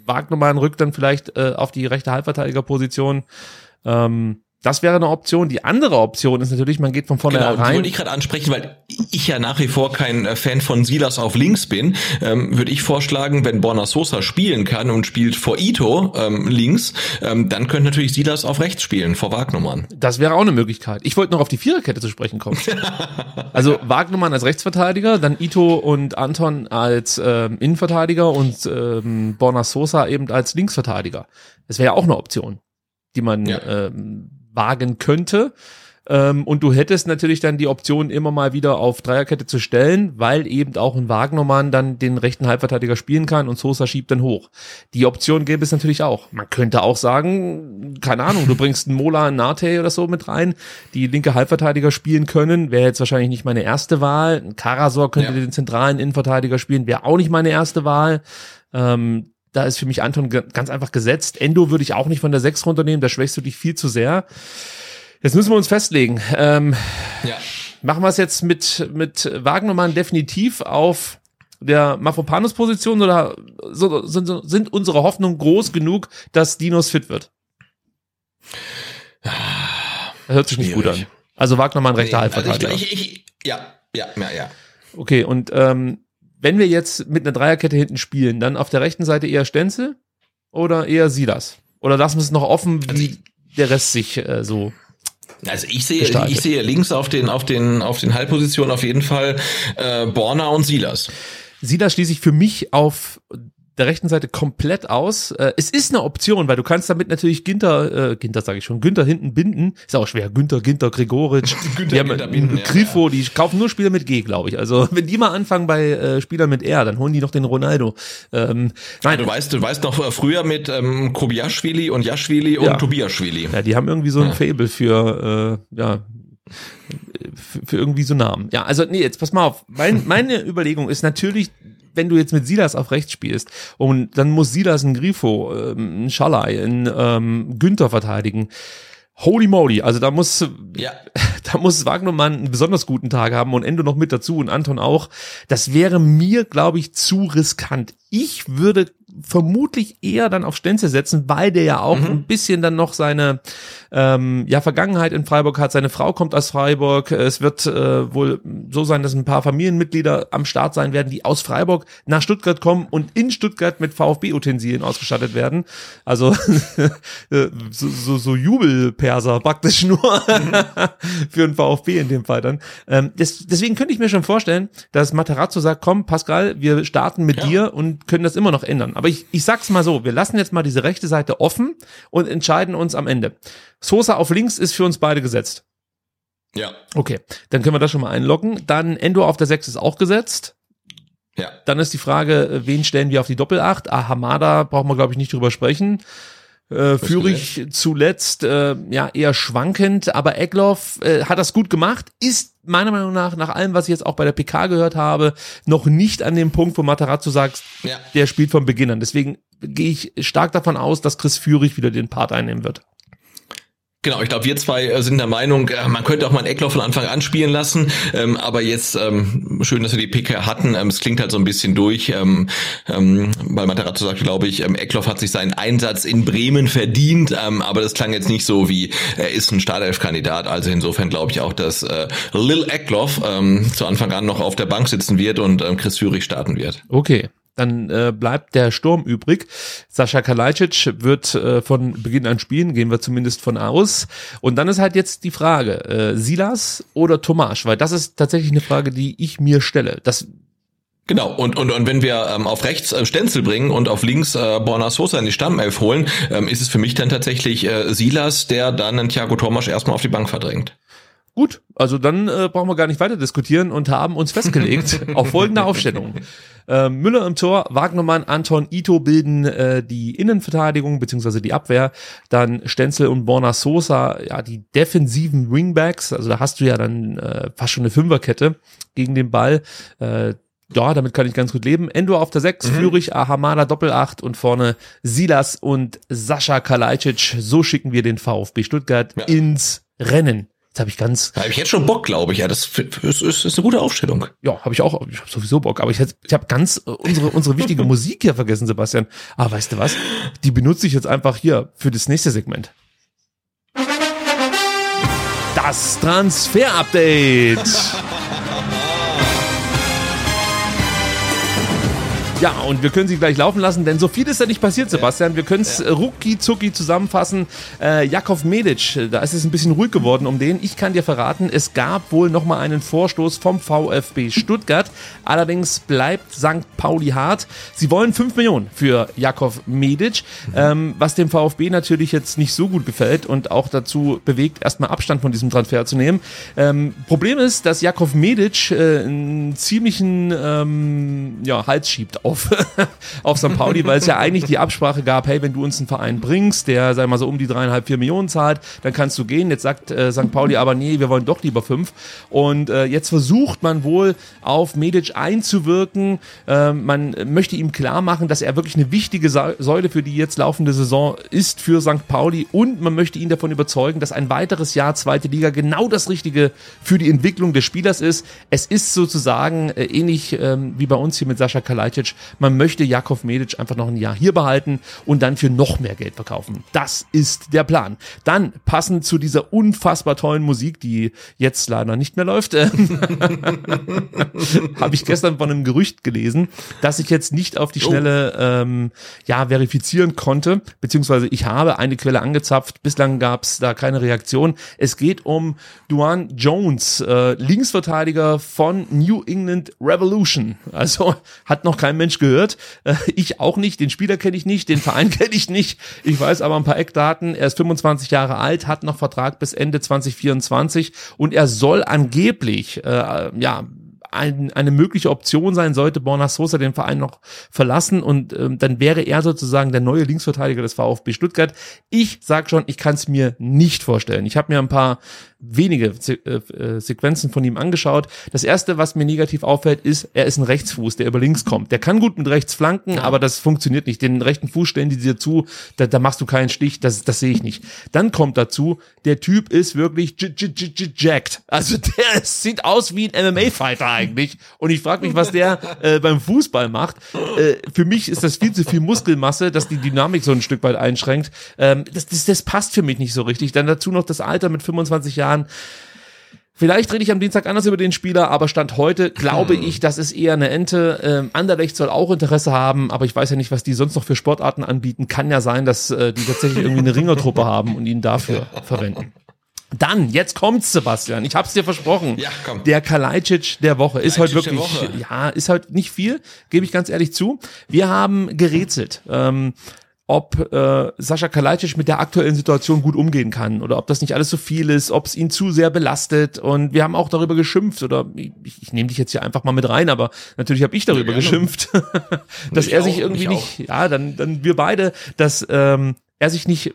Wagnermann rückt dann vielleicht äh, auf die rechte Halbverteidigerposition. Ähm, das wäre eine Option. Die andere Option ist natürlich, man geht von Genau, die vornherein. wollte ich gerade ansprechen, weil ich ja nach wie vor kein äh, Fan von Silas auf links bin, ähm, würde ich vorschlagen, wenn Borna Sosa spielen kann und spielt vor Ito ähm, links, ähm, dann könnte natürlich Silas auf rechts spielen, vor Wagnummern. Das wäre auch eine Möglichkeit. Ich wollte noch auf die Viererkette zu sprechen kommen. [LAUGHS] also Wagnermann als Rechtsverteidiger, dann Ito und Anton als ähm, Innenverteidiger und ähm, Borna Sosa eben als Linksverteidiger. Das wäre ja auch eine Option, die man Ja. ähm, wagen könnte. Ähm, und du hättest natürlich dann die Option, immer mal wieder auf Dreierkette zu stellen, weil eben auch ein Wagnermann dann den rechten Halbverteidiger spielen kann und Sosa schiebt dann hoch. Die Option gäbe es natürlich auch. Man könnte auch sagen, keine Ahnung, du bringst einen Mola, einen Nate oder so mit rein, die linke Halbverteidiger spielen können, wäre jetzt wahrscheinlich nicht meine erste Wahl. Ein Karasor könnte Ja. den zentralen Innenverteidiger spielen, wäre auch nicht meine erste Wahl. Ähm, da ist für mich Anton ganz einfach gesetzt. Endo würde ich auch nicht von der 6 runternehmen, da schwächst du dich viel zu sehr. Jetzt müssen wir uns festlegen. Ähm, Ja. machen wir es jetzt mit, mit Wagnermann definitiv auf der Mafropanus-Position oder so, sind, sind unsere Hoffnungen groß genug, dass Dinos fit wird? Das hört sich nicht gut an. Also Wagnermann rechter Nee, also Halbverteidiger. ich, ich, ich, ja, ja, ja, ja. Okay, und ähm, wenn wir jetzt mit einer Dreierkette hinten spielen, dann auf der rechten Seite eher Stenzel oder eher Silas? Oder lassen wir es noch offen, wie der Rest sich äh, so Also ich sehe, Gestaltet. ich sehe links auf den, auf den, auf den Halbpositionen auf jeden Fall äh, Borna und Silas. Silas schließe ich für mich auf der rechten Seite komplett aus. Äh, es ist eine Option, weil du kannst damit natürlich Ginter, äh, Ginter sage ich schon, Günther hinten binden. Ist auch schwer. Günther, Ginter, Gregoritsch. [LAUGHS] Günther, die haben Ginter binden, ja, Grifo, die kaufen nur Spieler mit G, glaube ich. Also wenn die mal anfangen bei äh, Spielern mit R, dann holen die noch den Ronaldo. Ähm, nein, Du weißt, du weißt noch äh, früher mit ähm, Kobiaschwili und Jaschwili und Ja. Tobiaschwili. Ja, die haben irgendwie so ein Fable für, äh, ja, für, für irgendwie so Namen. Ja, also nee, jetzt pass mal auf. Mein, meine Überlegung ist natürlich, wenn du jetzt mit Silas auf rechts spielst und dann muss Silas einen Grifo, ähm, einen Schalai, einen ähm, Günther verteidigen. Holy moly, also da muss Ja. [LAUGHS] da muss Wagnermann einen besonders guten Tag haben und Endo noch mit dazu und Anton auch. Das wäre mir, glaube ich, zu riskant. Ich würde vermutlich eher dann auf Stenzel setzen, weil der ja auch Mhm. ein bisschen dann noch seine ähm, ja Vergangenheit in Freiburg hat. Seine Frau kommt aus Freiburg. Es wird äh, wohl so sein, dass ein paar Familienmitglieder am Start sein werden, die aus Freiburg nach Stuttgart kommen und in Stuttgart mit VfB-Utensilien ausgestattet werden. Also [LAUGHS] äh, so, so, so Jubelperser praktisch nur [LAUGHS] für den VfB in dem Fall dann. Ähm, des, deswegen könnte ich mir schon vorstellen, dass Materazzo sagt, komm Pascal, wir starten mit Ja. dir und können das immer noch ändern. Aber ich, ich sag's mal so, wir lassen jetzt mal diese rechte Seite offen und entscheiden uns am Ende. Sosa auf links ist für uns beide gesetzt. Ja, Okay, dann können wir das schon mal einloggen. Dann Endo auf der 6 ist auch gesetzt. ja. Dann ist die Frage, äh, wen stellen wir auf die Doppelacht? Ah, Hamada brauchen wir, glaube ich, nicht drüber sprechen. Äh, Führig zuletzt äh, ja eher schwankend, aber Egloff äh, hat das gut gemacht, ist meiner Meinung nach, nach allem, was ich jetzt auch bei der PK gehört habe, noch nicht an dem Punkt, wo Matarazzo sagt, Ja. der spielt von Beginn an. Deswegen gehe ich stark davon aus, dass Chris Führig wieder den Part einnehmen wird. Genau, ich glaube, wir zwei äh, sind der Meinung, äh, man könnte auch mal einen Eckloff von Anfang an spielen lassen. Ähm, aber jetzt ähm, schön, dass wir die PK hatten. Ähm, es klingt halt so ein bisschen durch, ähm, ähm, weil Materazzo sagt, glaube ich, ähm, Eckloff hat sich seinen Einsatz in Bremen verdient. Ähm, aber das klang jetzt nicht so wie er ist ein Startelf-Kandidat. Also insofern glaube ich auch, dass äh, Lil Eckloff ähm, zu Anfang an noch auf der Bank sitzen wird und ähm, Chris Führig starten wird. Okay. Dann äh, bleibt der Sturm übrig. Sascha Kalajdzic wird äh, von Beginn an spielen, gehen wir zumindest von aus. Und dann ist halt jetzt die Frage, äh, Silas oder Tomasch? Weil das ist tatsächlich eine Frage, die ich mir stelle. Das Genau, und, und, und wenn wir ähm, auf rechts äh, Stenzel bringen und auf links äh, Borna Sosa in die Stammelf holen, ähm, ist es für mich dann tatsächlich äh, Silas, der dann einen Thiago Thomas erstmal auf die Bank verdrängt. Gut, also dann äh, brauchen wir gar nicht weiter diskutieren und haben uns festgelegt [LAUGHS] auf folgende Aufstellung. Äh, Müller im Tor, Wagnermann, Anton, Ito bilden äh, die Innenverteidigung beziehungsweise die Abwehr. Dann Stenzel und Borna Sosa, ja, die defensiven Wingbacks. Also da hast du ja dann äh, fast schon eine Fünferkette gegen den Ball. Äh, ja, damit kann ich ganz gut leben. Endo auf der 6, Mhm. Führig, Ahamada Doppelacht und vorne Silas und Sascha Kalajdzic. So schicken wir den VfB Stuttgart Ja. ins Rennen. Jetzt habe ich ganz Da habe ich jetzt schon Bock, glaube ich. Ja, das ist, ist, ist eine gute Aufstellung. ja, habe ich auch, ich habe sowieso Bock, aber ich, ich habe ganz äh, unsere unsere wichtige [LAUGHS] Musik hier vergessen, Sebastian. Ah, weißt du was? Die benutze ich jetzt einfach hier für das nächste Segment. Das Transfer-Update. [LAUGHS] Ja, und wir können sie gleich laufen lassen, denn so viel ist da nicht passiert, Sebastian. Wir können es ja. rucki zucki zusammenfassen. Äh, Jakov Medic, da ist es ein bisschen ruhig geworden um den. Ich kann dir verraten, es gab wohl nochmal einen Vorstoß vom VfB Stuttgart. Allerdings bleibt St. Pauli hart. Sie wollen 5 Millionen für Jakov Medic, mhm. ähm, was dem VfB natürlich jetzt nicht so gut gefällt und auch dazu bewegt, erstmal Abstand von diesem Transfer zu nehmen. Ähm, Problem ist, dass Jakov Medic äh, einen ziemlichen ähm, ja, Hals schiebt auf, [LAUGHS] auf St. Pauli, weil es ja eigentlich die Absprache gab, hey, wenn du uns einen Verein bringst, der, sag mal so, um die dreieinhalb, vier Millionen zahlt, dann kannst du gehen. Jetzt sagt äh, St. Pauli aber, nee, wir wollen doch lieber fünf. Und äh, jetzt versucht man wohl auf Medic einzuwirken. Äh, man möchte ihm klar machen, dass er wirklich eine wichtige Säule für die jetzt laufende Saison ist für St. Pauli und man möchte ihn davon überzeugen, dass ein weiteres Jahr zweite Liga genau das Richtige für die Entwicklung des Spielers ist. Es ist sozusagen äh, ähnlich ähm, wie bei uns hier mit Sascha Kalajdzic. Man möchte Jakov Medic einfach noch ein Jahr hier behalten und dann für noch mehr Geld verkaufen. Das ist der Plan. Dann passend zu dieser unfassbar tollen Musik, die jetzt leider nicht mehr läuft, äh, [LAUGHS] habe ich gestern von einem Gerücht gelesen, dass ich jetzt nicht auf die Schnelle ähm, ja verifizieren konnte, beziehungsweise ich habe eine Quelle angezapft. Bislang gab es da keine Reaktion. Es geht um Duane Jones, äh, Linksverteidiger von New England Revolution. Also hat noch kein Mensch gehört. Äh, ich auch nicht. Den Spieler kenne ich nicht, den Verein [LAUGHS] kenne ich nicht. Ich weiß aber ein paar Eckdaten. Er ist 25 Jahre alt, hat noch Vertrag bis Ende 2024 und er soll angeblich äh, ja ein, eine mögliche Option sein sollte Borna Sosa den Verein noch verlassen und ähm, dann wäre er sozusagen der neue Linksverteidiger des VfB Stuttgart. Ich sag schon, ich kann es mir nicht vorstellen. Ich habe mir ein paar wenige Se äh, äh, Sequenzen von ihm angeschaut. Das erste, was mir negativ auffällt, ist, er ist ein Rechtsfuß, der über links kommt. Der kann gut mit rechts flanken, aber das funktioniert nicht. Den rechten Fuß stellen die dir zu, da, da machst du keinen Stich, das, das sehe ich nicht. Dann kommt dazu, der Typ ist wirklich j j j j jacked. Also [LAUGHS] der sieht aus wie ein MMA-Fighter eigentlich. Und ich frage mich, was der äh, beim Fußball macht. Äh, für mich ist das viel zu viel Muskelmasse, dass die Dynamik so ein Stück weit einschränkt. Ähm, das, das, das passt für mich nicht so richtig. Dann dazu noch das Alter mit 25 Jahren. Vielleicht rede ich am Dienstag anders über den Spieler, aber Stand heute glaube ich, das ist eher eine Ente. Ähm, Anderlecht soll auch Interesse haben, aber ich weiß ja nicht, was die sonst noch für Sportarten anbieten. Kann ja sein, dass äh, die tatsächlich irgendwie eine Ringertruppe haben und ihn dafür verwenden. Dann, jetzt kommt's, Sebastian. Ich hab's dir versprochen. Ja, komm. Der Kalajdzic der Woche ist heute wirklich, ja, ist halt nicht viel, gebe ich ganz ehrlich zu. Wir haben gerätselt. Ähm, ob äh, Sascha Kalajdzic mit der aktuellen Situation gut umgehen kann oder ob das nicht alles so viel ist, ob es ihn zu sehr belastet. Und wir haben auch darüber geschimpft oder ich, ich nehme dich jetzt hier einfach mal mit rein, aber natürlich habe ich darüber Ja, geschimpft, [LAUGHS] dass er auch, sich irgendwie ich nicht, ja, dann dann wir beide, dass ähm, er sich nicht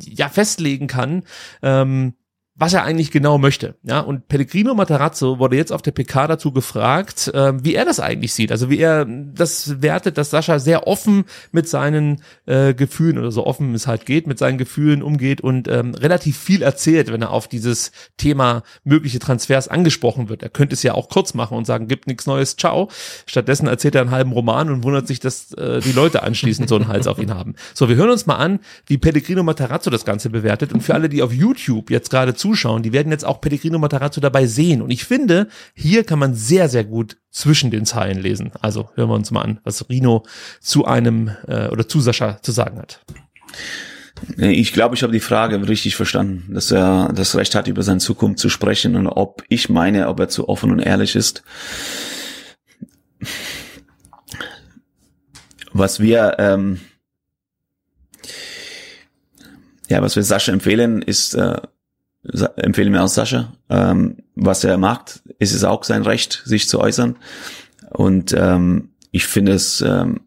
ja festlegen kann, ähm, was er eigentlich genau möchte. Ja, und Pellegrino Matarazzo wurde jetzt auf der PK dazu gefragt, äh, wie er das eigentlich sieht. Also wie er das wertet, dass Sascha sehr offen mit seinen äh, Gefühlen oder so offen es halt geht, mit seinen Gefühlen umgeht und ähm, relativ viel erzählt, wenn er auf dieses Thema mögliche Transfers angesprochen wird. Er könnte es ja auch kurz machen und sagen, gibt nichts Neues, ciao. Stattdessen erzählt er einen halben Roman und wundert sich, dass äh, die Leute anschließend so einen Hals auf ihn haben. So, wir hören uns mal an, wie Pellegrino Matarazzo das Ganze bewertet. Und für alle, die auf YouTube jetzt gerade zuschauen, die werden jetzt auch Pellegrino Matarazzo dabei sehen. Und ich finde, hier kann man sehr, sehr gut zwischen den Zeilen lesen. Also hören wir uns mal an, was Rino zu einem äh, oder zu Sascha zu sagen hat. Ich glaube, ich habe die Frage richtig verstanden, dass er das Recht hat, über seine Zukunft zu sprechen und ob ich meine, ob er zu offen und ehrlich ist. Was wir, ähm, ja, was wir Sascha empfehlen, ist, äh, Empfehlen wir auch Sascha, ähm, was er macht, ist es auch sein Recht, sich zu äußern. Und ähm, ich finde es ähm,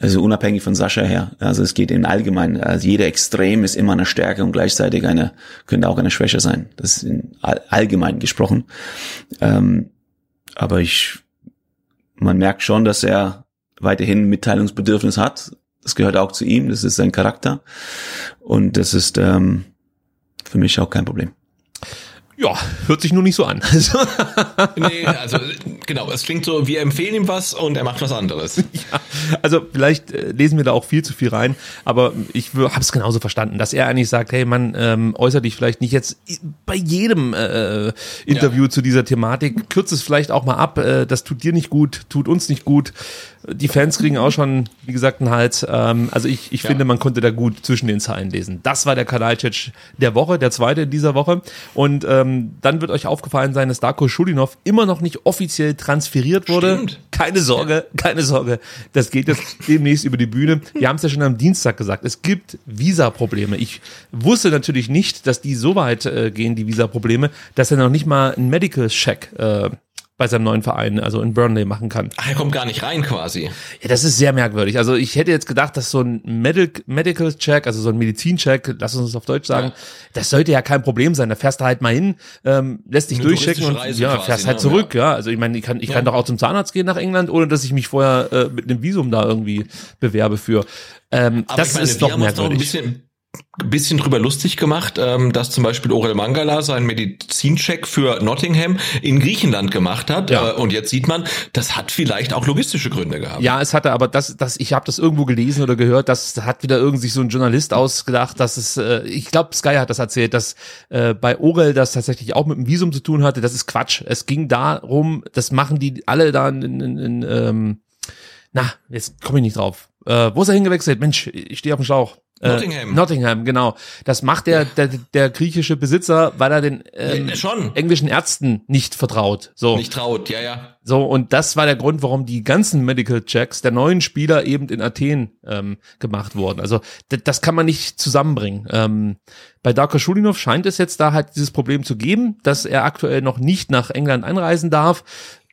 also unabhängig von Sascha her. Also es geht in allgemein. Also jeder Extrem ist immer eine Stärke und gleichzeitig eine könnte auch eine Schwäche sein. Das ist in all, allgemein gesprochen. Ähm, aber ich, man merkt schon, dass er weiterhin Mitteilungsbedürfnis hat. Das gehört auch zu ihm. Das ist sein Charakter und das ist ähm, für mich auch kein Problem. Ja, hört sich nur nicht so an. [LAUGHS] Also, Nee, also genau, es klingt so, wir empfehlen ihm was und er macht was anderes. [LAUGHS] also vielleicht äh, lesen wir da auch viel zu viel rein, aber ich habe es genauso verstanden, dass er eigentlich sagt, hey Mann, ähm, äußer dich vielleicht nicht jetzt bei jedem äh, Interview zu dieser Thematik, kürze es vielleicht auch mal ab, äh, das tut dir nicht gut, tut uns nicht gut. Die Fans kriegen auch schon, wie gesagt, einen Hals. Ähm, also ich, ich Ja. finde, man konnte da gut zwischen den Zeilen lesen. Das war der Kalajdzic der Woche, der zweite in dieser Woche. Und ähm, dann wird euch aufgefallen sein, dass Darko Schulinov immer noch nicht offiziell transferiert wurde. Stimmt. Keine Sorge, keine Sorge. Das geht jetzt demnächst über die Bühne. Wir haben es ja schon am Dienstag gesagt. Es gibt Visa-Probleme. Ich wusste natürlich nicht, dass die so weit äh, gehen, die Visa-Probleme, dass er noch nicht mal einen Medical-Check äh, bei seinem neuen Verein, also in Burnley, machen kann. Ach, er kommt gar nicht rein quasi. Ja, das ist sehr merkwürdig. Also ich hätte jetzt gedacht, dass so ein Medic Medical Check, also so ein Medizincheck, lass uns das auf Deutsch sagen, Ja. das sollte ja kein Problem sein. Da fährst du halt mal hin, ähm, lässt dich Eine durchchecken und Reise ja, quasi, fährst halt ne? zurück. Ja. also ich meine, ich kann, ich kann Ja. doch auch zum Zahnarzt gehen nach England, ohne dass ich mich vorher äh, mit einem Visum da irgendwie bewerbe für. Ähm, Aber das meine, ist doch uns noch ein merkwürdig. bisschen, bisschen drüber lustig gemacht, ähm, dass zum Beispiel Orel Mangala seinen Medizincheck für Nottingham in Griechenland gemacht hat. Ja. Äh, und jetzt sieht man, das hat vielleicht auch logistische Gründe gehabt. Ja, es hatte aber das, das ich habe das irgendwo gelesen oder gehört, das hat wieder irgendwie sich so ein Journalist ausgedacht, dass es, äh, ich glaube, Sky hat das erzählt, dass äh, bei Orel das tatsächlich auch mit dem Visum zu tun hatte. Das ist Quatsch. Es ging darum, das machen die alle da in, in, in ähm, na, jetzt komme ich nicht drauf. Äh, wo ist er hingewechselt? Mensch, ich stehe auf dem Schlauch. Äh, Nottingham. Nottingham, genau. Das macht der, der, der griechische Besitzer, weil er den ähm, schon. englischen Ärzten nicht vertraut. So. Nicht traut, ja, ja. So, und das war der Grund, warum die ganzen Medical Checks der neuen Spieler eben in Athen ähm, gemacht wurden. Also das kann man nicht zusammenbringen. Ähm, bei Darko Schulinov scheint es jetzt da halt dieses Problem zu geben, dass er aktuell noch nicht nach England einreisen darf.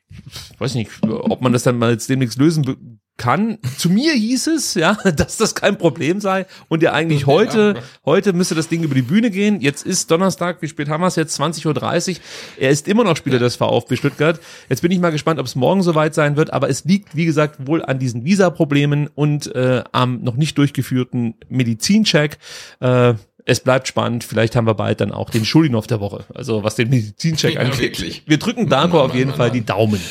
Ich weiß nicht, ob man das dann mal jetzt demnächst lösen kann. Zu mir hieß es, ja, [LAUGHS] dass das kein Problem sei und ja eigentlich heute, heute müsste das Ding über die Bühne gehen. Jetzt ist Donnerstag, wie spät haben wir es jetzt? 20.30 Uhr. Er ist immer noch Spieler des VfB Stuttgart. Jetzt bin ich mal gespannt, ob es morgen soweit sein wird, aber es liegt, wie gesagt, wohl an diesen Visa-Problemen und äh, am noch nicht durchgeführten Medizincheck. Äh, es bleibt spannend. Vielleicht haben wir bald dann auch den Schulinov der Woche. Also was den Medizincheck Ja, angeht. wirklich. Wir drücken Darko auf jeden Fall die Daumen.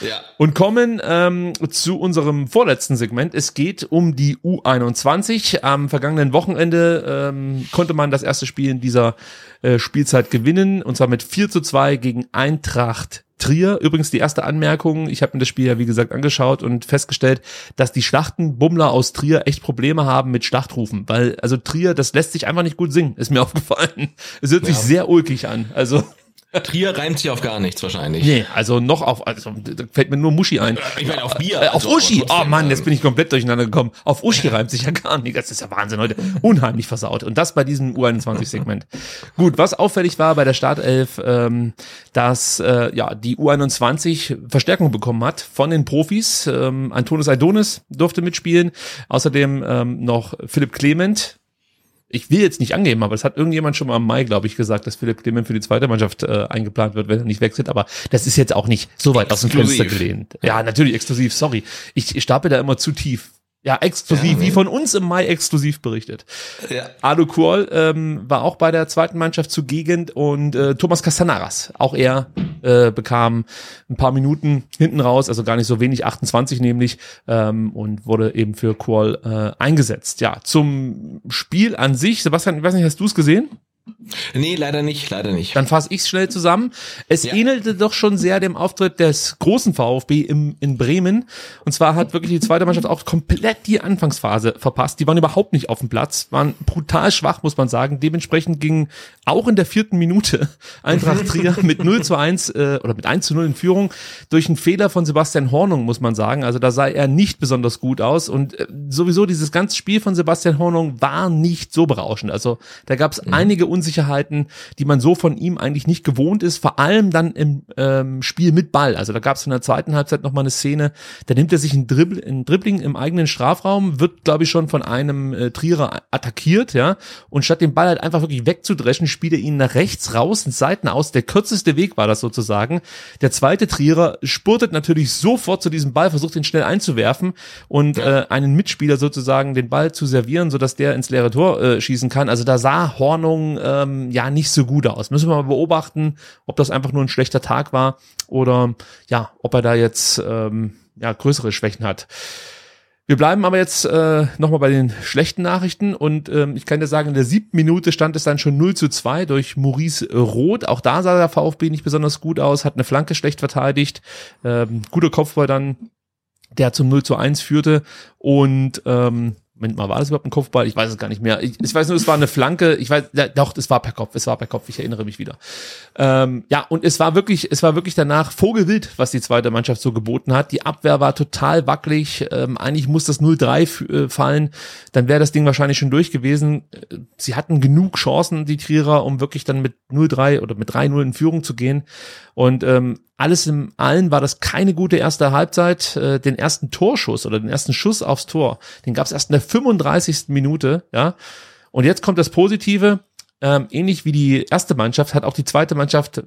Ja. Und kommen ähm, zu unserem vorletzten Segment. Es geht um die U21. Am vergangenen Wochenende ähm, konnte man das erste Spiel in dieser äh, Spielzeit gewinnen. Und zwar mit 4 zu 2 gegen Eintracht Trier. Übrigens die erste Anmerkung, ich habe mir das Spiel ja wie gesagt angeschaut und festgestellt, dass die Schlachtenbummler aus Trier echt Probleme haben mit Schlachtrufen, weil also Trier, das lässt sich einfach nicht gut singen, ist mir [LAUGHS] aufgefallen. Es hört sich sehr ulkig an. Also Trier reimt sich auf gar nichts wahrscheinlich. Nee, also noch auf, also da fällt mir nur Muschi ein. Ich meine, auf Bier. Äh, auf also, Uschi. Oh Mann, jetzt ähm, bin ich komplett durcheinander gekommen. Auf Uschi reimt sich ja gar nicht. Das ist ja Wahnsinn heute. Unheimlich versaut. Und das bei diesem U21-Segment. Gut, was auffällig war bei der Startelf, ähm, dass äh, ja die U21 Verstärkung bekommen hat von den Profis. Ähm, Antonis Aidonis durfte mitspielen. Außerdem ähm, noch Philipp Clement, ich will jetzt nicht angeben, aber es hat irgendjemand schon mal im Mai, glaube ich, gesagt, dass Philipp Clement für die zweite Mannschaft äh, eingeplant wird, wenn er nicht wechselt. Aber das ist jetzt auch nicht so weit aus dem Exklusiv. Fenster gelehnt. Ja, natürlich exklusiv, sorry. Ich, ich stapel da immer zu tief. Ja, exklusiv, Ja, wie von uns im Mai exklusiv berichtet. Ja. Alu Kuol ähm, war auch bei der zweiten Mannschaft zugegen und äh, Thomas Castanaras, auch er äh, bekam ein paar Minuten hinten raus, also gar nicht so wenig, 28 nämlich, ähm, und wurde eben für Kuol äh, eingesetzt. Ja, zum Spiel an sich, Sebastian, ich weiß nicht, hast du es gesehen? Nee, leider nicht, leider nicht. Dann fasse ich schnell zusammen. Es Ja. ähnelte doch schon sehr dem Auftritt des großen VfB im, in Bremen. Und zwar hat wirklich die zweite Mannschaft auch komplett die Anfangsphase verpasst. Die waren überhaupt nicht auf dem Platz, waren brutal schwach, muss man sagen. Dementsprechend ging auch in der vierten Minute [LAUGHS] Eintracht Trier mit [LAUGHS] 0 zu 1 äh, oder mit 1 zu 0 in Führung durch einen Fehler von Sebastian Hornung, muss man sagen. Also da sah er nicht besonders gut aus. Und äh, sowieso dieses ganze Spiel von Sebastian Hornung war nicht so berauschend. Also da gab es einige Unsicherheiten, die man so von ihm eigentlich nicht gewohnt ist, vor allem dann im ähm, Spiel mit Ball. Also da gab es in der zweiten Halbzeit nochmal eine Szene, da nimmt er sich ein, Dribbl Dribbling im eigenen Strafraum, wird, glaube ich, schon von einem äh, Trierer attackiert, ja, und statt den Ball halt einfach wirklich wegzudreschen, spielt er ihn nach rechts raus, ins Seiten aus. Der kürzeste Weg war das sozusagen. Der zweite Trierer spurtet natürlich sofort zu diesem Ball, versucht ihn schnell einzuwerfen und äh, einen Mitspieler sozusagen den Ball zu servieren, sodass der ins leere Tor äh, schießen kann. Also da sah Hornung ähm, ja nicht so gut aus. Müssen wir mal beobachten, ob das einfach nur ein schlechter Tag war oder ja, ob er da jetzt ähm, ja größere Schwächen hat. Wir bleiben aber jetzt äh, nochmal bei den schlechten Nachrichten und ähm, ich kann dir sagen, in der siebten Minute stand es dann schon 0 zu 2 durch Maurice Roth. Auch da sah der VfB nicht besonders gut aus, hat eine Flanke schlecht verteidigt, ähm, guter Kopfball dann, der zum 0 zu 1 führte und ähm, Moment mal, war das überhaupt ein Kopfball? Ich weiß es gar nicht mehr. Ich, ich weiß nur, es war eine Flanke. Ich weiß, ja, doch, es war per Kopf. Es war per Kopf. Ich erinnere mich wieder. Ähm, ja, und es war wirklich, es war wirklich danach vogelwild, was die zweite Mannschaft so geboten hat. Die Abwehr war total wackelig. Ähm, eigentlich muss das 0-3 f- äh, fallen. Dann wäre das Ding wahrscheinlich schon durch gewesen. Äh, Sie hatten genug Chancen, die Trierer, um wirklich dann mit 0-3 oder mit 3-0 in Führung zu gehen. Und ähm, alles im allen war das keine gute erste Halbzeit. Äh, den ersten Torschuss oder den ersten Schuss aufs Tor, den gab es erst in der 35. Minute. Ja, und jetzt kommt das Positive. Ähm, ähnlich wie die erste Mannschaft hat auch die zweite Mannschaft äh,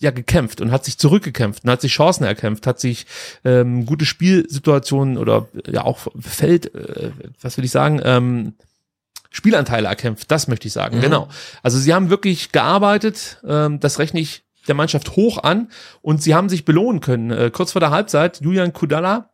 ja gekämpft und hat sich zurückgekämpft und hat sich Chancen erkämpft, hat sich ähm, gute Spielsituationen oder äh, ja auch Feld, äh, was will ich sagen, ähm, Spielanteile erkämpft, das möchte ich sagen, genau. Also sie haben wirklich gearbeitet, ähm, das rechne ich der Mannschaft hoch an und sie haben sich belohnen können. Äh, kurz vor der Halbzeit, Julian Kudala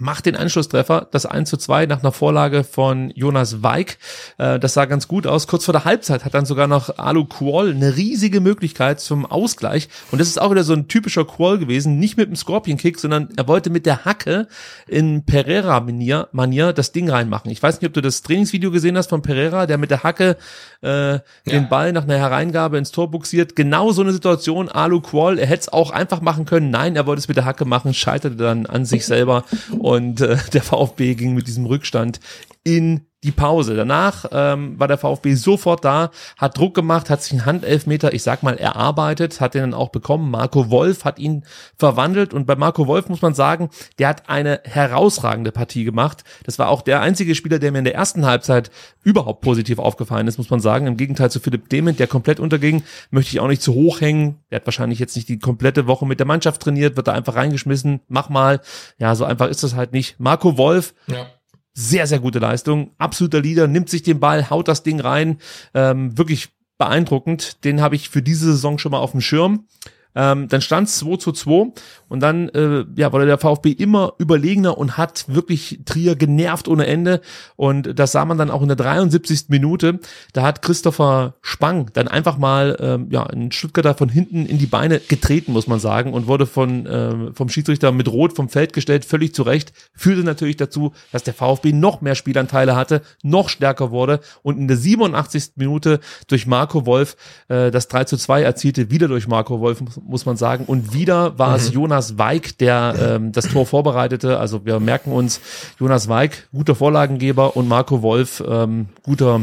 macht den Anschlusstreffer, das 1 zu 2 nach einer Vorlage von Jonas Weig. Äh, das sah ganz gut aus. Kurz vor der Halbzeit hat dann sogar noch Alu Kuol eine riesige Möglichkeit zum Ausgleich. Und das ist auch wieder so ein typischer Kuol gewesen. Nicht mit dem Scorpion-Kick, sondern er wollte mit der Hacke in Pereira-Manier Manier das Ding reinmachen. Ich weiß nicht, ob du das Trainingsvideo gesehen hast von Pereira, der mit der Hacke äh, den Ball nach einer Hereingabe ins Tor buxiert. Genau so eine Situation, Alu Kuol. Er hätte es auch einfach machen können. Nein, er wollte es mit der Hacke machen, scheiterte dann an sich selber und äh, [LAUGHS] der VfB ging mit diesem Rückstand in die Pause. Danach ähm, war der VfB sofort da, hat Druck gemacht, hat sich einen Handelfmeter, ich sag mal, erarbeitet, hat den dann auch bekommen. Marco Wolf hat ihn verwandelt und bei Marco Wolf muss man sagen, der hat eine herausragende Partie gemacht. Das war auch der einzige Spieler, der mir in der ersten Halbzeit überhaupt positiv aufgefallen ist, muss man sagen. Im Gegenteil zu Philipp Dement, der komplett unterging, möchte ich auch nicht zu hoch hängen. Der hat wahrscheinlich jetzt nicht die komplette Woche mit der Mannschaft trainiert, wird da einfach reingeschmissen, mach mal. Ja, so einfach ist das halt nicht. Marco Wolf, ja sehr, sehr gute Leistung. Absoluter Leader, nimmt sich den Ball, haut das Ding rein. Ähm, wirklich beeindruckend. Den habe ich für diese Saison schon mal auf dem Schirm. Ähm, dann stand es 2 zu 2 und dann äh, ja, wurde der VfB immer überlegener und hat wirklich Trier genervt ohne Ende. Und das sah man dann auch in der 73. Minute. Da hat Christopher Spang dann einfach mal ähm, ja, einen Stuttgarter von hinten in die Beine getreten, muss man sagen, und wurde von, äh, vom Schiedsrichter mit Rot vom Feld gestellt, völlig zurecht. Führte natürlich dazu, dass der VfB noch mehr Spielanteile hatte, noch stärker wurde und in der 87. Minute durch Marco Wolf äh, das 3 zu 2 erzielte, wieder durch Marco Wolf, muss man sagen. Und wieder war mhm. es Jonas Weig, der ähm, das Tor vorbereitete. Also wir merken uns, Jonas Weig, guter Vorlagengeber und Marco Wolf, ähm, guter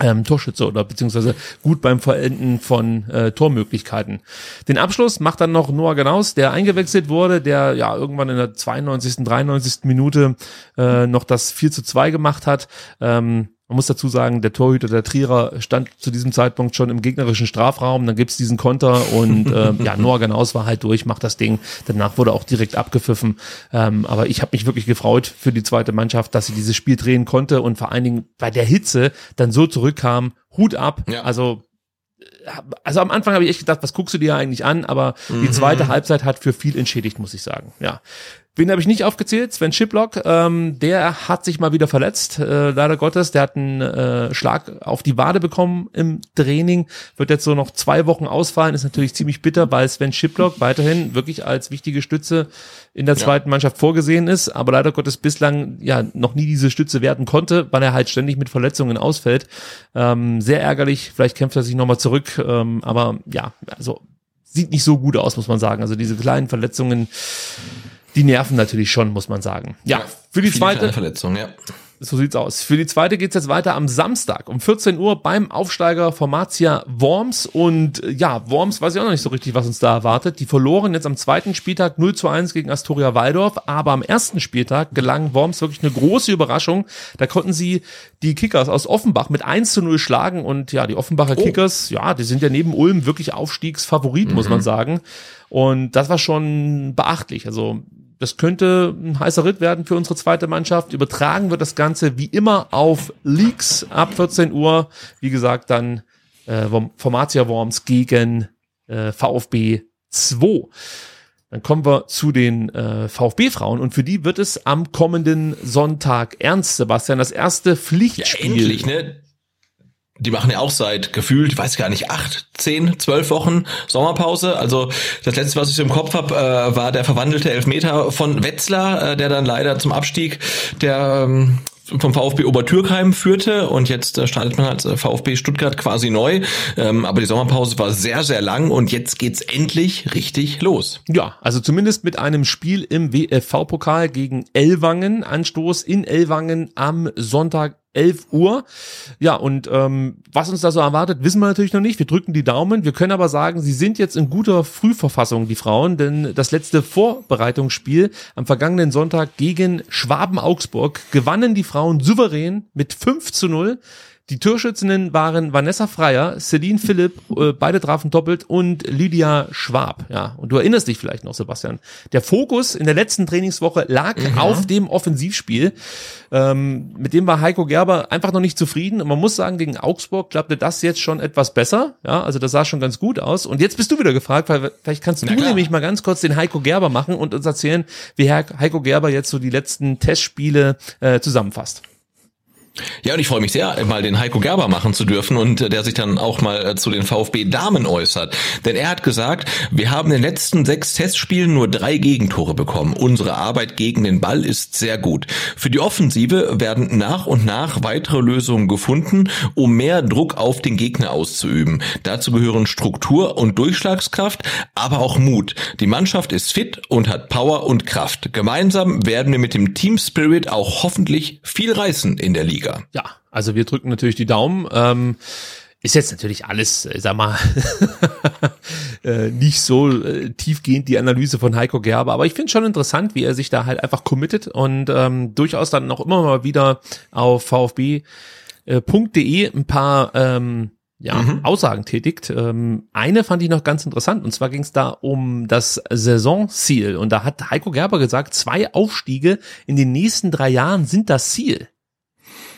ähm, Torschütze oder beziehungsweise gut beim Verenden von äh, Tormöglichkeiten. Den Abschluss macht dann noch Noah Genaus, der eingewechselt wurde, der ja irgendwann in der 92., 93. Minute äh, noch das 4 zu 2 gemacht hat. Ähm, man muss dazu sagen, der Torhüter der Trierer stand zu diesem Zeitpunkt schon im gegnerischen Strafraum. Dann gibt's diesen Konter und [LAUGHS] äh, ja, Noah Ganaus war halt durch, macht das Ding. Danach wurde auch direkt abgepfiffen. Ähm, aber ich habe mich wirklich gefreut für die zweite Mannschaft, dass sie dieses Spiel drehen konnte und vor allen Dingen bei der Hitze dann so zurückkam. Hut ab. Ja. Also also am Anfang habe ich echt gedacht, was guckst du dir eigentlich an? Aber mhm. die zweite Halbzeit hat für viel entschädigt, muss ich sagen. Ja. Wen habe ich nicht aufgezählt? Sven Schiplock, ähm, der hat sich mal wieder verletzt, äh, leider Gottes. Der hat einen äh, Schlag auf die Wade bekommen im Training, wird jetzt so noch zwei Wochen ausfallen, ist natürlich ziemlich bitter, weil Sven Schiplock weiterhin wirklich als wichtige Stütze in der zweiten ja. Mannschaft vorgesehen ist, aber leider Gottes bislang ja noch nie diese Stütze werden konnte, weil er halt ständig mit Verletzungen ausfällt. Ähm, sehr ärgerlich, vielleicht kämpft er sich nochmal zurück, ähm, aber ja, also sieht nicht so gut aus, muss man sagen. Also diese kleinen Verletzungen die nerven natürlich schon, muss man sagen. Ja, ja für die zweite Verletzung, ja. So sieht's aus. Für die zweite geht's jetzt weiter am Samstag um 14 Uhr beim Aufsteiger Formatia Worms. Und äh, ja, Worms weiß ich auch noch nicht so richtig, was uns da erwartet. Die verloren jetzt am zweiten Spieltag 0 zu 1 gegen Astoria Waldorf. Aber am ersten Spieltag gelang Worms wirklich eine große Überraschung. Da konnten sie die Kickers aus Offenbach mit 1 zu 0 schlagen. Und ja, die Offenbacher oh. Kickers, ja, die sind ja neben Ulm wirklich Aufstiegsfavorit, mhm. muss man sagen. Und das war schon beachtlich. Also das könnte ein heißer Ritt werden für unsere zweite Mannschaft. Übertragen wird das Ganze wie immer auf Leaks ab 14 Uhr. Wie gesagt, dann äh, Formatia Worms gegen äh, VfB 2. Dann kommen wir zu den äh, VfB-Frauen und für die wird es am kommenden Sonntag ernst, Sebastian, das erste Pflichtspiel. Ja, endlich, ne? Die machen ja auch seit gefühlt, weiß gar nicht, acht, zehn, zwölf Wochen Sommerpause. Also das letzte, was ich im Kopf habe, äh, war der verwandelte Elfmeter von Wetzlar, äh, der dann leider zum Abstieg der ähm, vom VfB Obertürkheim führte und jetzt äh, startet man als VfB Stuttgart quasi neu. Ähm, aber die Sommerpause war sehr, sehr lang und jetzt geht's endlich richtig los. Ja, also zumindest mit einem Spiel im WFV-Pokal gegen Ellwangen. Anstoß in Ellwangen am Sonntag 11 Uhr. Ja, und ähm, was uns da so erwartet, wissen wir natürlich noch nicht. Wir drücken die Daumen. Wir können aber sagen, sie sind jetzt in guter Frühverfassung, die Frauen, denn das letzte Vorbereitungsspiel am vergangenen Sonntag gegen Schwaben Augsburg gewannen die Frauen souverän mit 5 zu 0. Die Türschützinnen waren Vanessa Freier, Celine Philipp, äh, beide trafen doppelt und Lydia Schwab. Ja, und du erinnerst dich vielleicht noch, Sebastian. Der Fokus in der letzten Trainingswoche lag mhm. auf dem Offensivspiel. Ähm, mit dem war Heiko Gerber einfach noch nicht zufrieden. Und man muss sagen, gegen Augsburg klappte das jetzt schon etwas besser. Ja, also das sah schon ganz gut aus. Und jetzt bist du wieder gefragt, weil vielleicht kannst du nämlich mal ganz kurz den Heiko Gerber machen und uns erzählen, wie Heiko Gerber jetzt so die letzten Testspiele äh, zusammenfasst. Ja, und ich freue mich sehr, mal den Heiko Gerber machen zu dürfen und der sich dann auch mal äh, zu den VfB Damen äußert. Denn er hat gesagt, wir haben in den letzten sechs Testspielen nur drei Gegentore bekommen. Unsere Arbeit gegen den Ball ist sehr gut. Für die Offensive werden nach und nach weitere Lösungen gefunden, um mehr Druck auf den Gegner auszuüben. Dazu gehören Struktur und Durchschlagskraft, aber auch Mut. Die Mannschaft ist fit und hat Power und Kraft. Gemeinsam werden wir mit dem Team Spirit auch hoffentlich viel reißen in der Liga. Liga. Ja, also wir drücken natürlich die Daumen. Ähm, ist jetzt natürlich alles, äh, sag mal, [LAUGHS] äh, nicht so äh, tiefgehend die Analyse von Heiko Gerber, aber ich finde schon interessant, wie er sich da halt einfach committet und ähm, durchaus dann noch immer mal wieder auf VfB.de ein paar ähm, ja, mhm. Aussagen tätigt. Ähm, eine fand ich noch ganz interessant und zwar ging es da um das Saisonziel und da hat Heiko Gerber gesagt, zwei Aufstiege in den nächsten drei Jahren sind das Ziel.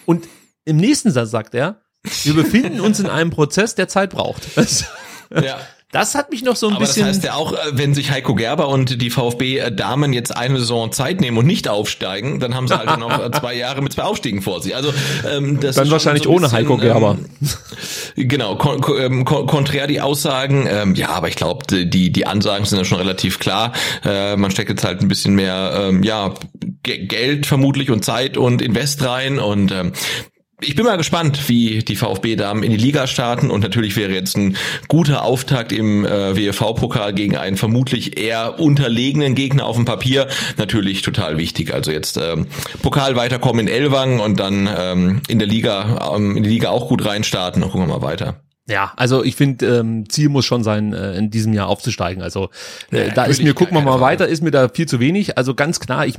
Und im nächsten Satz sagt er, wir befinden uns in einem Prozess, der Zeit braucht. [LAUGHS] ja. Das hat mich noch so ein Aber bisschen. Das heißt ja auch, äh, wenn sich Heiko Gerber und die VfB-Damen jetzt eine Saison Zeit nehmen und nicht aufsteigen, dann haben sie halt noch äh, zwei Jahre mit zwei Aufstiegen vor sich. Also ähm, das dann wahrscheinlich so ohne bisschen, Heiko Gerber. Ähm, genau, kon kon ähm, konträr die Aussagen. Ähm, ja, aber ich glaube, die die Ansagen sind ja schon relativ klar. Äh, man steckt jetzt halt ein bisschen mehr ähm, ja Geld vermutlich und Zeit und Invest rein und ähm, ich bin mal gespannt, wie die VfB-Damen in die Liga starten und natürlich wäre jetzt ein guter Auftakt im äh, WFV-Pokal gegen einen vermutlich eher unterlegenen Gegner auf dem Papier natürlich total wichtig. Also jetzt ähm, Pokal weiterkommen in Elwang und dann ähm, in der Liga ähm, in die Liga auch gut reinstarten. Dann gucken wir mal weiter. Ja, also ich finde, ähm, Ziel muss schon sein, äh, in diesem Jahr aufzusteigen. Also äh, ja, da ist mir, gucken wir mal weiter, ist mir da viel zu wenig. Also ganz klar, ich,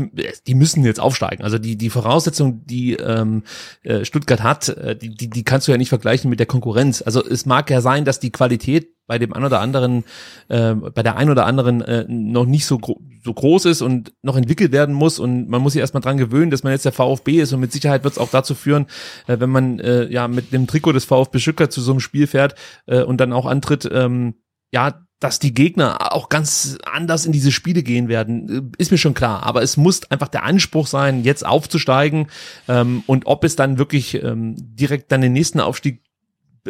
die müssen jetzt aufsteigen. Also die die Voraussetzung, die ähm, äh, Stuttgart hat, äh, die, die die kannst du ja nicht vergleichen mit der Konkurrenz. Also es mag ja sein, dass die Qualität bei dem ein oder anderen, äh, bei der ein oder anderen äh, noch nicht so, gro so groß ist und noch entwickelt werden muss und man muss sich erstmal dran gewöhnen, dass man jetzt der VfB ist und mit Sicherheit wird es auch dazu führen, äh, wenn man äh, ja mit dem Trikot des VfB Stuttgart zu so einem Spiel fährt äh, und dann auch antritt, ähm, ja, dass die Gegner auch ganz anders in diese Spiele gehen werden, ist mir schon klar. Aber es muss einfach der Anspruch sein, jetzt aufzusteigen. Ähm, und ob es dann wirklich ähm, direkt dann den nächsten Aufstieg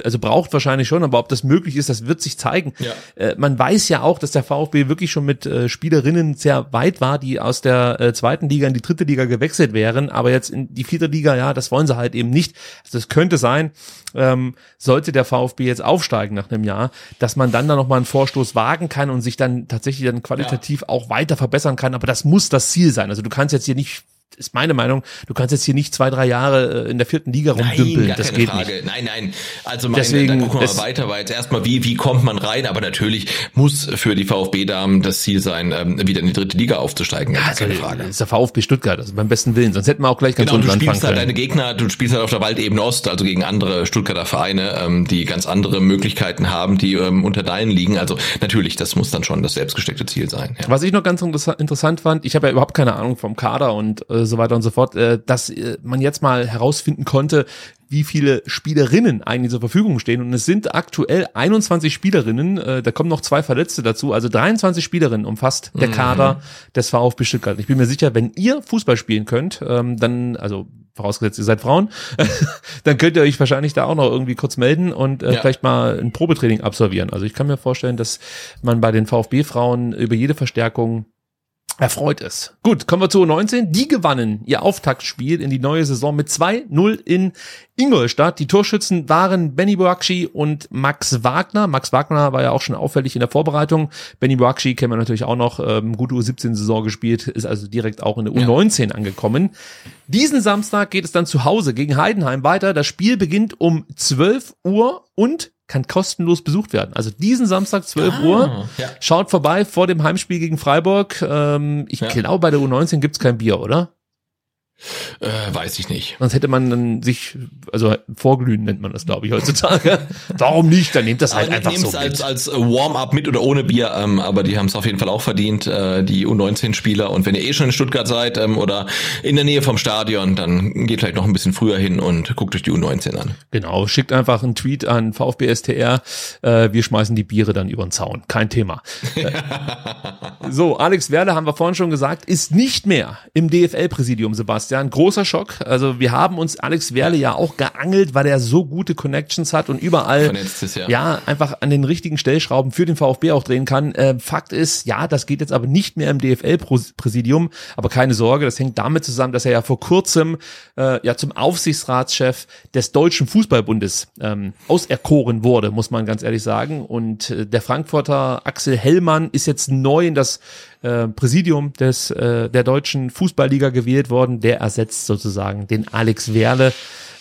also braucht wahrscheinlich schon, aber ob das möglich ist, das wird sich zeigen. Ja. Äh, man weiß ja auch, dass der VfB wirklich schon mit äh, Spielerinnen sehr weit war, die aus der äh, zweiten Liga in die dritte Liga gewechselt wären, aber jetzt in die vierte Liga, ja, das wollen sie halt eben nicht. Also das könnte sein, ähm, sollte der VfB jetzt aufsteigen nach einem Jahr, dass man dann da nochmal einen Vorstoß wagen kann und sich dann tatsächlich dann qualitativ ja. auch weiter verbessern kann, aber das muss das Ziel sein. Also du kannst jetzt hier nicht ist meine Meinung. Du kannst jetzt hier nicht zwei, drei Jahre äh, in der vierten Liga rumdümpeln. Nein, das geht Frage. nicht. Nein, nein. Also meine, Deswegen, gucken wir mal weiter, weil jetzt erstmal, wie, wie kommt man rein? Aber natürlich muss für die VfB-Damen das Ziel sein, ähm, wieder in die dritte Liga aufzusteigen. Ja, also, keine Frage. Das ist der VfB Stuttgart, also beim besten Willen. Sonst hätten wir auch gleich ganz genau, unten anfangen halt deine Gegner, du spielst halt auf der Waldebene Ost, also gegen andere Stuttgarter Vereine, ähm, die ganz andere Möglichkeiten haben, die ähm, unter deinen liegen. Also natürlich, das muss dann schon das selbstgesteckte Ziel sein. Ja. Was ich noch ganz interessant fand, ich habe ja überhaupt keine Ahnung vom Kader und äh, so weiter und so fort äh, dass äh, man jetzt mal herausfinden konnte, wie viele Spielerinnen eigentlich zur Verfügung stehen. Und es sind aktuell 21 Spielerinnen, äh, da kommen noch zwei Verletzte dazu, also 23 Spielerinnen umfasst der mhm. Kader des VfB Stuttgart. Ich bin mir sicher, wenn ihr Fußball spielen könnt, ähm, dann, also vorausgesetzt ihr seid Frauen, [LAUGHS] dann könnt ihr euch wahrscheinlich da auch noch irgendwie kurz melden und äh, ja. vielleicht mal ein Probetraining absolvieren. Also ich kann mir vorstellen, dass man bei den VfB-Frauen über jede Verstärkung erfreut ist. Gut, kommen wir zu U19. Die gewannen ihr Auftaktspiel in die neue Saison mit 2-0 in Ingolstadt. Die Torschützen waren Benny Boakci und Max Wagner. Max Wagner war ja auch schon auffällig in der Vorbereitung. Benny Boakci kennen wir natürlich auch noch, ähm, gute U17-Saison gespielt, ist also direkt auch in der U19 ja. angekommen. Diesen Samstag geht es dann zu Hause gegen Heidenheim weiter. Das Spiel beginnt um 12 Uhr und kann kostenlos besucht werden. Also diesen Samstag 12 ah, Uhr. Ja. Schaut vorbei vor dem Heimspiel gegen Freiburg. Ähm, ich ja. glaube, bei der U19 gibt's kein Bier, oder? Äh, weiß ich nicht. Sonst hätte man dann sich, also vorglühen nennt man das, glaube ich, heutzutage. [LAUGHS] Warum nicht? Dann nehmt das halt einfach so mit. als, als Warm-up mit oder ohne Bier, ähm, aber die haben es auf jeden Fall auch verdient, äh, die U19-Spieler. Und wenn ihr eh schon in Stuttgart seid ähm, oder in der Nähe vom Stadion, dann geht vielleicht noch ein bisschen früher hin und guckt euch die U19 an. Genau, schickt einfach einen Tweet an VfB STR. Äh, wir schmeißen die Biere dann über den Zaun. Kein Thema. [LAUGHS] so, Alex Werle, haben wir vorhin schon gesagt, ist nicht mehr im DFL-Präsidium, Sebastian. Sebastian. Großer Schock. Also wir haben uns Alex Werle ja auch geangelt, weil er so gute Connections hat und überall ist, ja. ja. einfach an den richtigen Stellschrauben für den VfB auch drehen kann. Äh, Fakt ist, ja, das geht jetzt aber nicht mehr im DFL-Präsidium. Aber keine Sorge, das hängt damit zusammen, dass er ja vor kurzem äh, ja zum Aufsichtsratschef des Deutschen Fußballbundes ähm, auserkoren wurde, muss man ganz ehrlich sagen. Und äh, der Frankfurter Axel Hellmann ist jetzt neu in das äh, Präsidium des äh, der deutschen Fußballliga gewählt worden. Der ersetzt sozusagen den Alex Werle.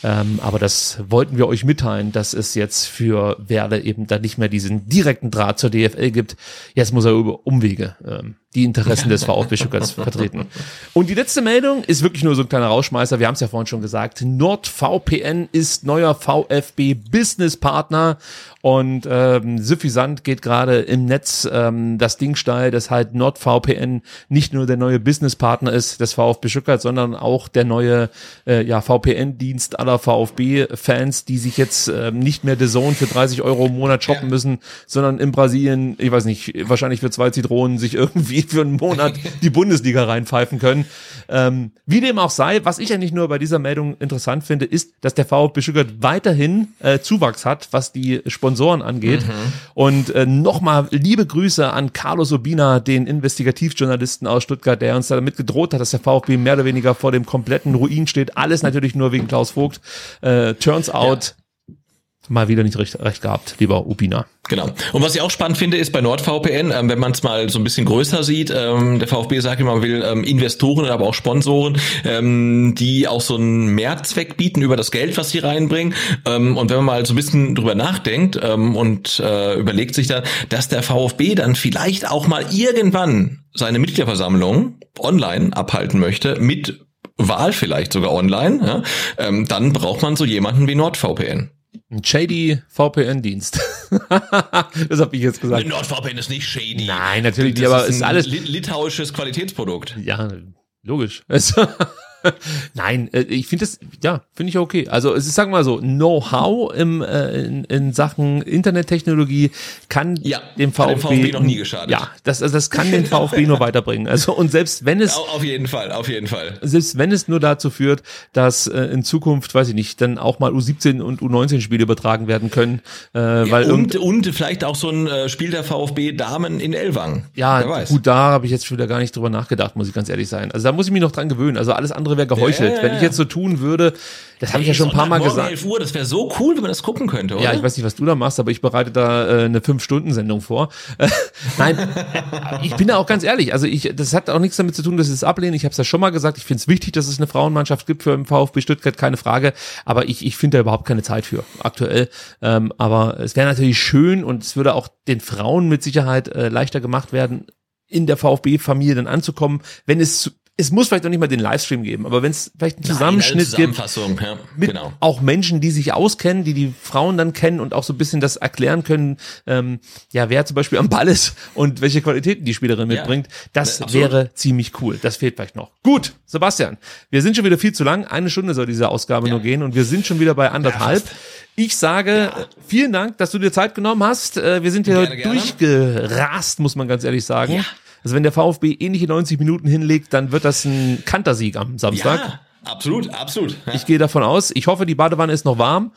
Ähm, aber das wollten wir euch mitteilen, dass es jetzt für Werle eben da nicht mehr diesen direkten Draht zur DFL gibt. Jetzt muss er über Umwege ähm, die Interessen des VfB Stuttgart [LAUGHS] vertreten. Und die letzte Meldung ist wirklich nur so ein kleiner Rauschmeißer. Wir haben es ja vorhin schon gesagt. NordVPN ist neuer VfB Business Partner und ähm, suffisant geht gerade im Netz ähm, das Ding steil, dass halt NordVPN nicht nur der neue Businesspartner ist des VfB Stuttgart, sondern auch der neue äh, ja, VPN-Dienst aller VfB-Fans, die sich jetzt ähm, nicht mehr The Zone für 30 Euro im Monat shoppen müssen, sondern in Brasilien, ich weiß nicht, wahrscheinlich für zwei Zitronen sich irgendwie für einen Monat die Bundesliga reinpfeifen können. Ähm, wie dem auch sei, was ich ja nicht nur bei dieser Meldung interessant finde, ist, dass der VfB Stuttgart weiterhin äh, Zuwachs hat, was die Sponsoren angeht. Mhm. Und äh, nochmal liebe Grüße an Carlos Urbina, den Investigativjournalisten aus Stuttgart, der uns damit gedroht hat, dass der VfB mehr oder weniger vor dem kompletten Ruin steht. Alles natürlich nur wegen Klaus Vogt. Äh, turns out. Mal wieder nicht recht, recht gehabt, lieber Ubina. Genau. Und was ich auch spannend finde, ist bei NordVPN, ähm, wenn man es mal so ein bisschen größer sieht, ähm, der VfB sagt immer, man will ähm, Investoren, aber auch Sponsoren, ähm, die auch so einen Mehrzweck bieten über das Geld, was sie reinbringen. Ähm, und wenn man mal so ein bisschen drüber nachdenkt ähm, und äh, überlegt sich dann, dass der VfB dann vielleicht auch mal irgendwann seine Mitgliederversammlung online abhalten möchte mit Wahl vielleicht sogar online, ja, ähm, dann braucht man so jemanden wie NordVPN. Ein shady VPN-Dienst. [LAUGHS] das habe ich jetzt gesagt. NordVPN ist nicht shady. Nein, natürlich nicht, aber ist, ist alles litauisches Qualitätsprodukt. Ja, logisch. [LAUGHS] [LAUGHS] Nein, äh, ich finde das, ja, finde ich okay. Also es ist, sagen wir mal so, Know-how im, äh, in, in Sachen Internettechnologie kann ja, dem VfB, VfB noch nie geschadet. Ja, das, also das kann den VfB nur [LAUGHS] weiterbringen. Also und selbst wenn es auf jeden Fall, auf jeden Fall. Selbst wenn es nur dazu führt, dass äh, in Zukunft, weiß ich nicht, dann auch mal U17 und U19 Spiele übertragen werden können, äh, ja, weil und und vielleicht auch so ein äh, Spiel der VfB Damen in Elwang. Ja, gut, da habe ich jetzt schon wieder gar nicht drüber nachgedacht, muss ich ganz ehrlich sein. Also da muss ich mich noch dran gewöhnen. Also alles andere wäre geheuchelt. Ja, Wenn ich jetzt so tun würde, das habe ich ja schon ein paar Mal gesagt. 11 Uhr, das wäre so cool, wenn man das gucken könnte, oder? Ja, ich weiß nicht, was du da machst, aber ich bereite da äh, eine 5-Stunden-Sendung vor. [LAUGHS] Nein, ich bin da auch ganz ehrlich. Also ich, das hat auch nichts damit zu tun, dass ich es ablehne. Ich habe es ja schon mal gesagt. Ich finde es wichtig, dass es eine Frauenmannschaft gibt für den VfB Stuttgart, keine Frage. Aber ich, ich finde da überhaupt keine Zeit für aktuell. Ähm, aber es wäre natürlich schön und es würde auch den Frauen mit Sicherheit äh, leichter gemacht werden, in der VfB-Familie dann anzukommen, wenn es es muss vielleicht noch nicht mal den Livestream geben, aber wenn es vielleicht einen Zusammenschnitt Nein, gibt ja, mit genau. auch Menschen, die sich auskennen, die die Frauen dann kennen und auch so ein bisschen das erklären können, ähm, ja, wer zum Beispiel am Ball ist und welche Qualitäten die Spielerin ja, mitbringt, das absolut. wäre ziemlich cool. Das fehlt vielleicht noch. Gut, Sebastian, wir sind schon wieder viel zu lang. Eine Stunde soll diese Ausgabe ja. nur gehen und wir sind schon wieder bei anderthalb. Ich sage ja. vielen Dank, dass du dir Zeit genommen hast. Äh, wir sind hier gerne, durchgerast, muss man ganz ehrlich sagen. Ja. Also wenn der VfB ähnliche 90 Minuten hinlegt, dann wird das ein Kantersieg am Samstag. Ja. Absolut, absolut. Ja. Ich gehe davon aus. Ich hoffe, die Badewanne ist noch warm.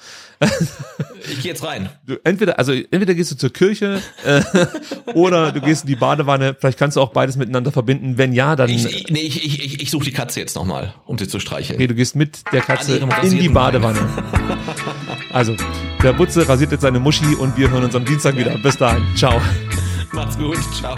Ich gehe jetzt rein. Du, entweder, also entweder gehst du zur Kirche äh, [LAUGHS] oder du gehst in die Badewanne. Vielleicht kannst du auch beides miteinander verbinden. Wenn ja, dann. Ich, ich, nee, ich, ich, ich, ich suche die Katze jetzt nochmal, um sie zu streicheln. Okay, du gehst mit der Katze in die Badewanne. [LAUGHS] Also, der Butze rasiert jetzt seine Muschi und wir hören uns am Dienstag wieder. Bis dahin. Ciao. Macht's gut. Ciao.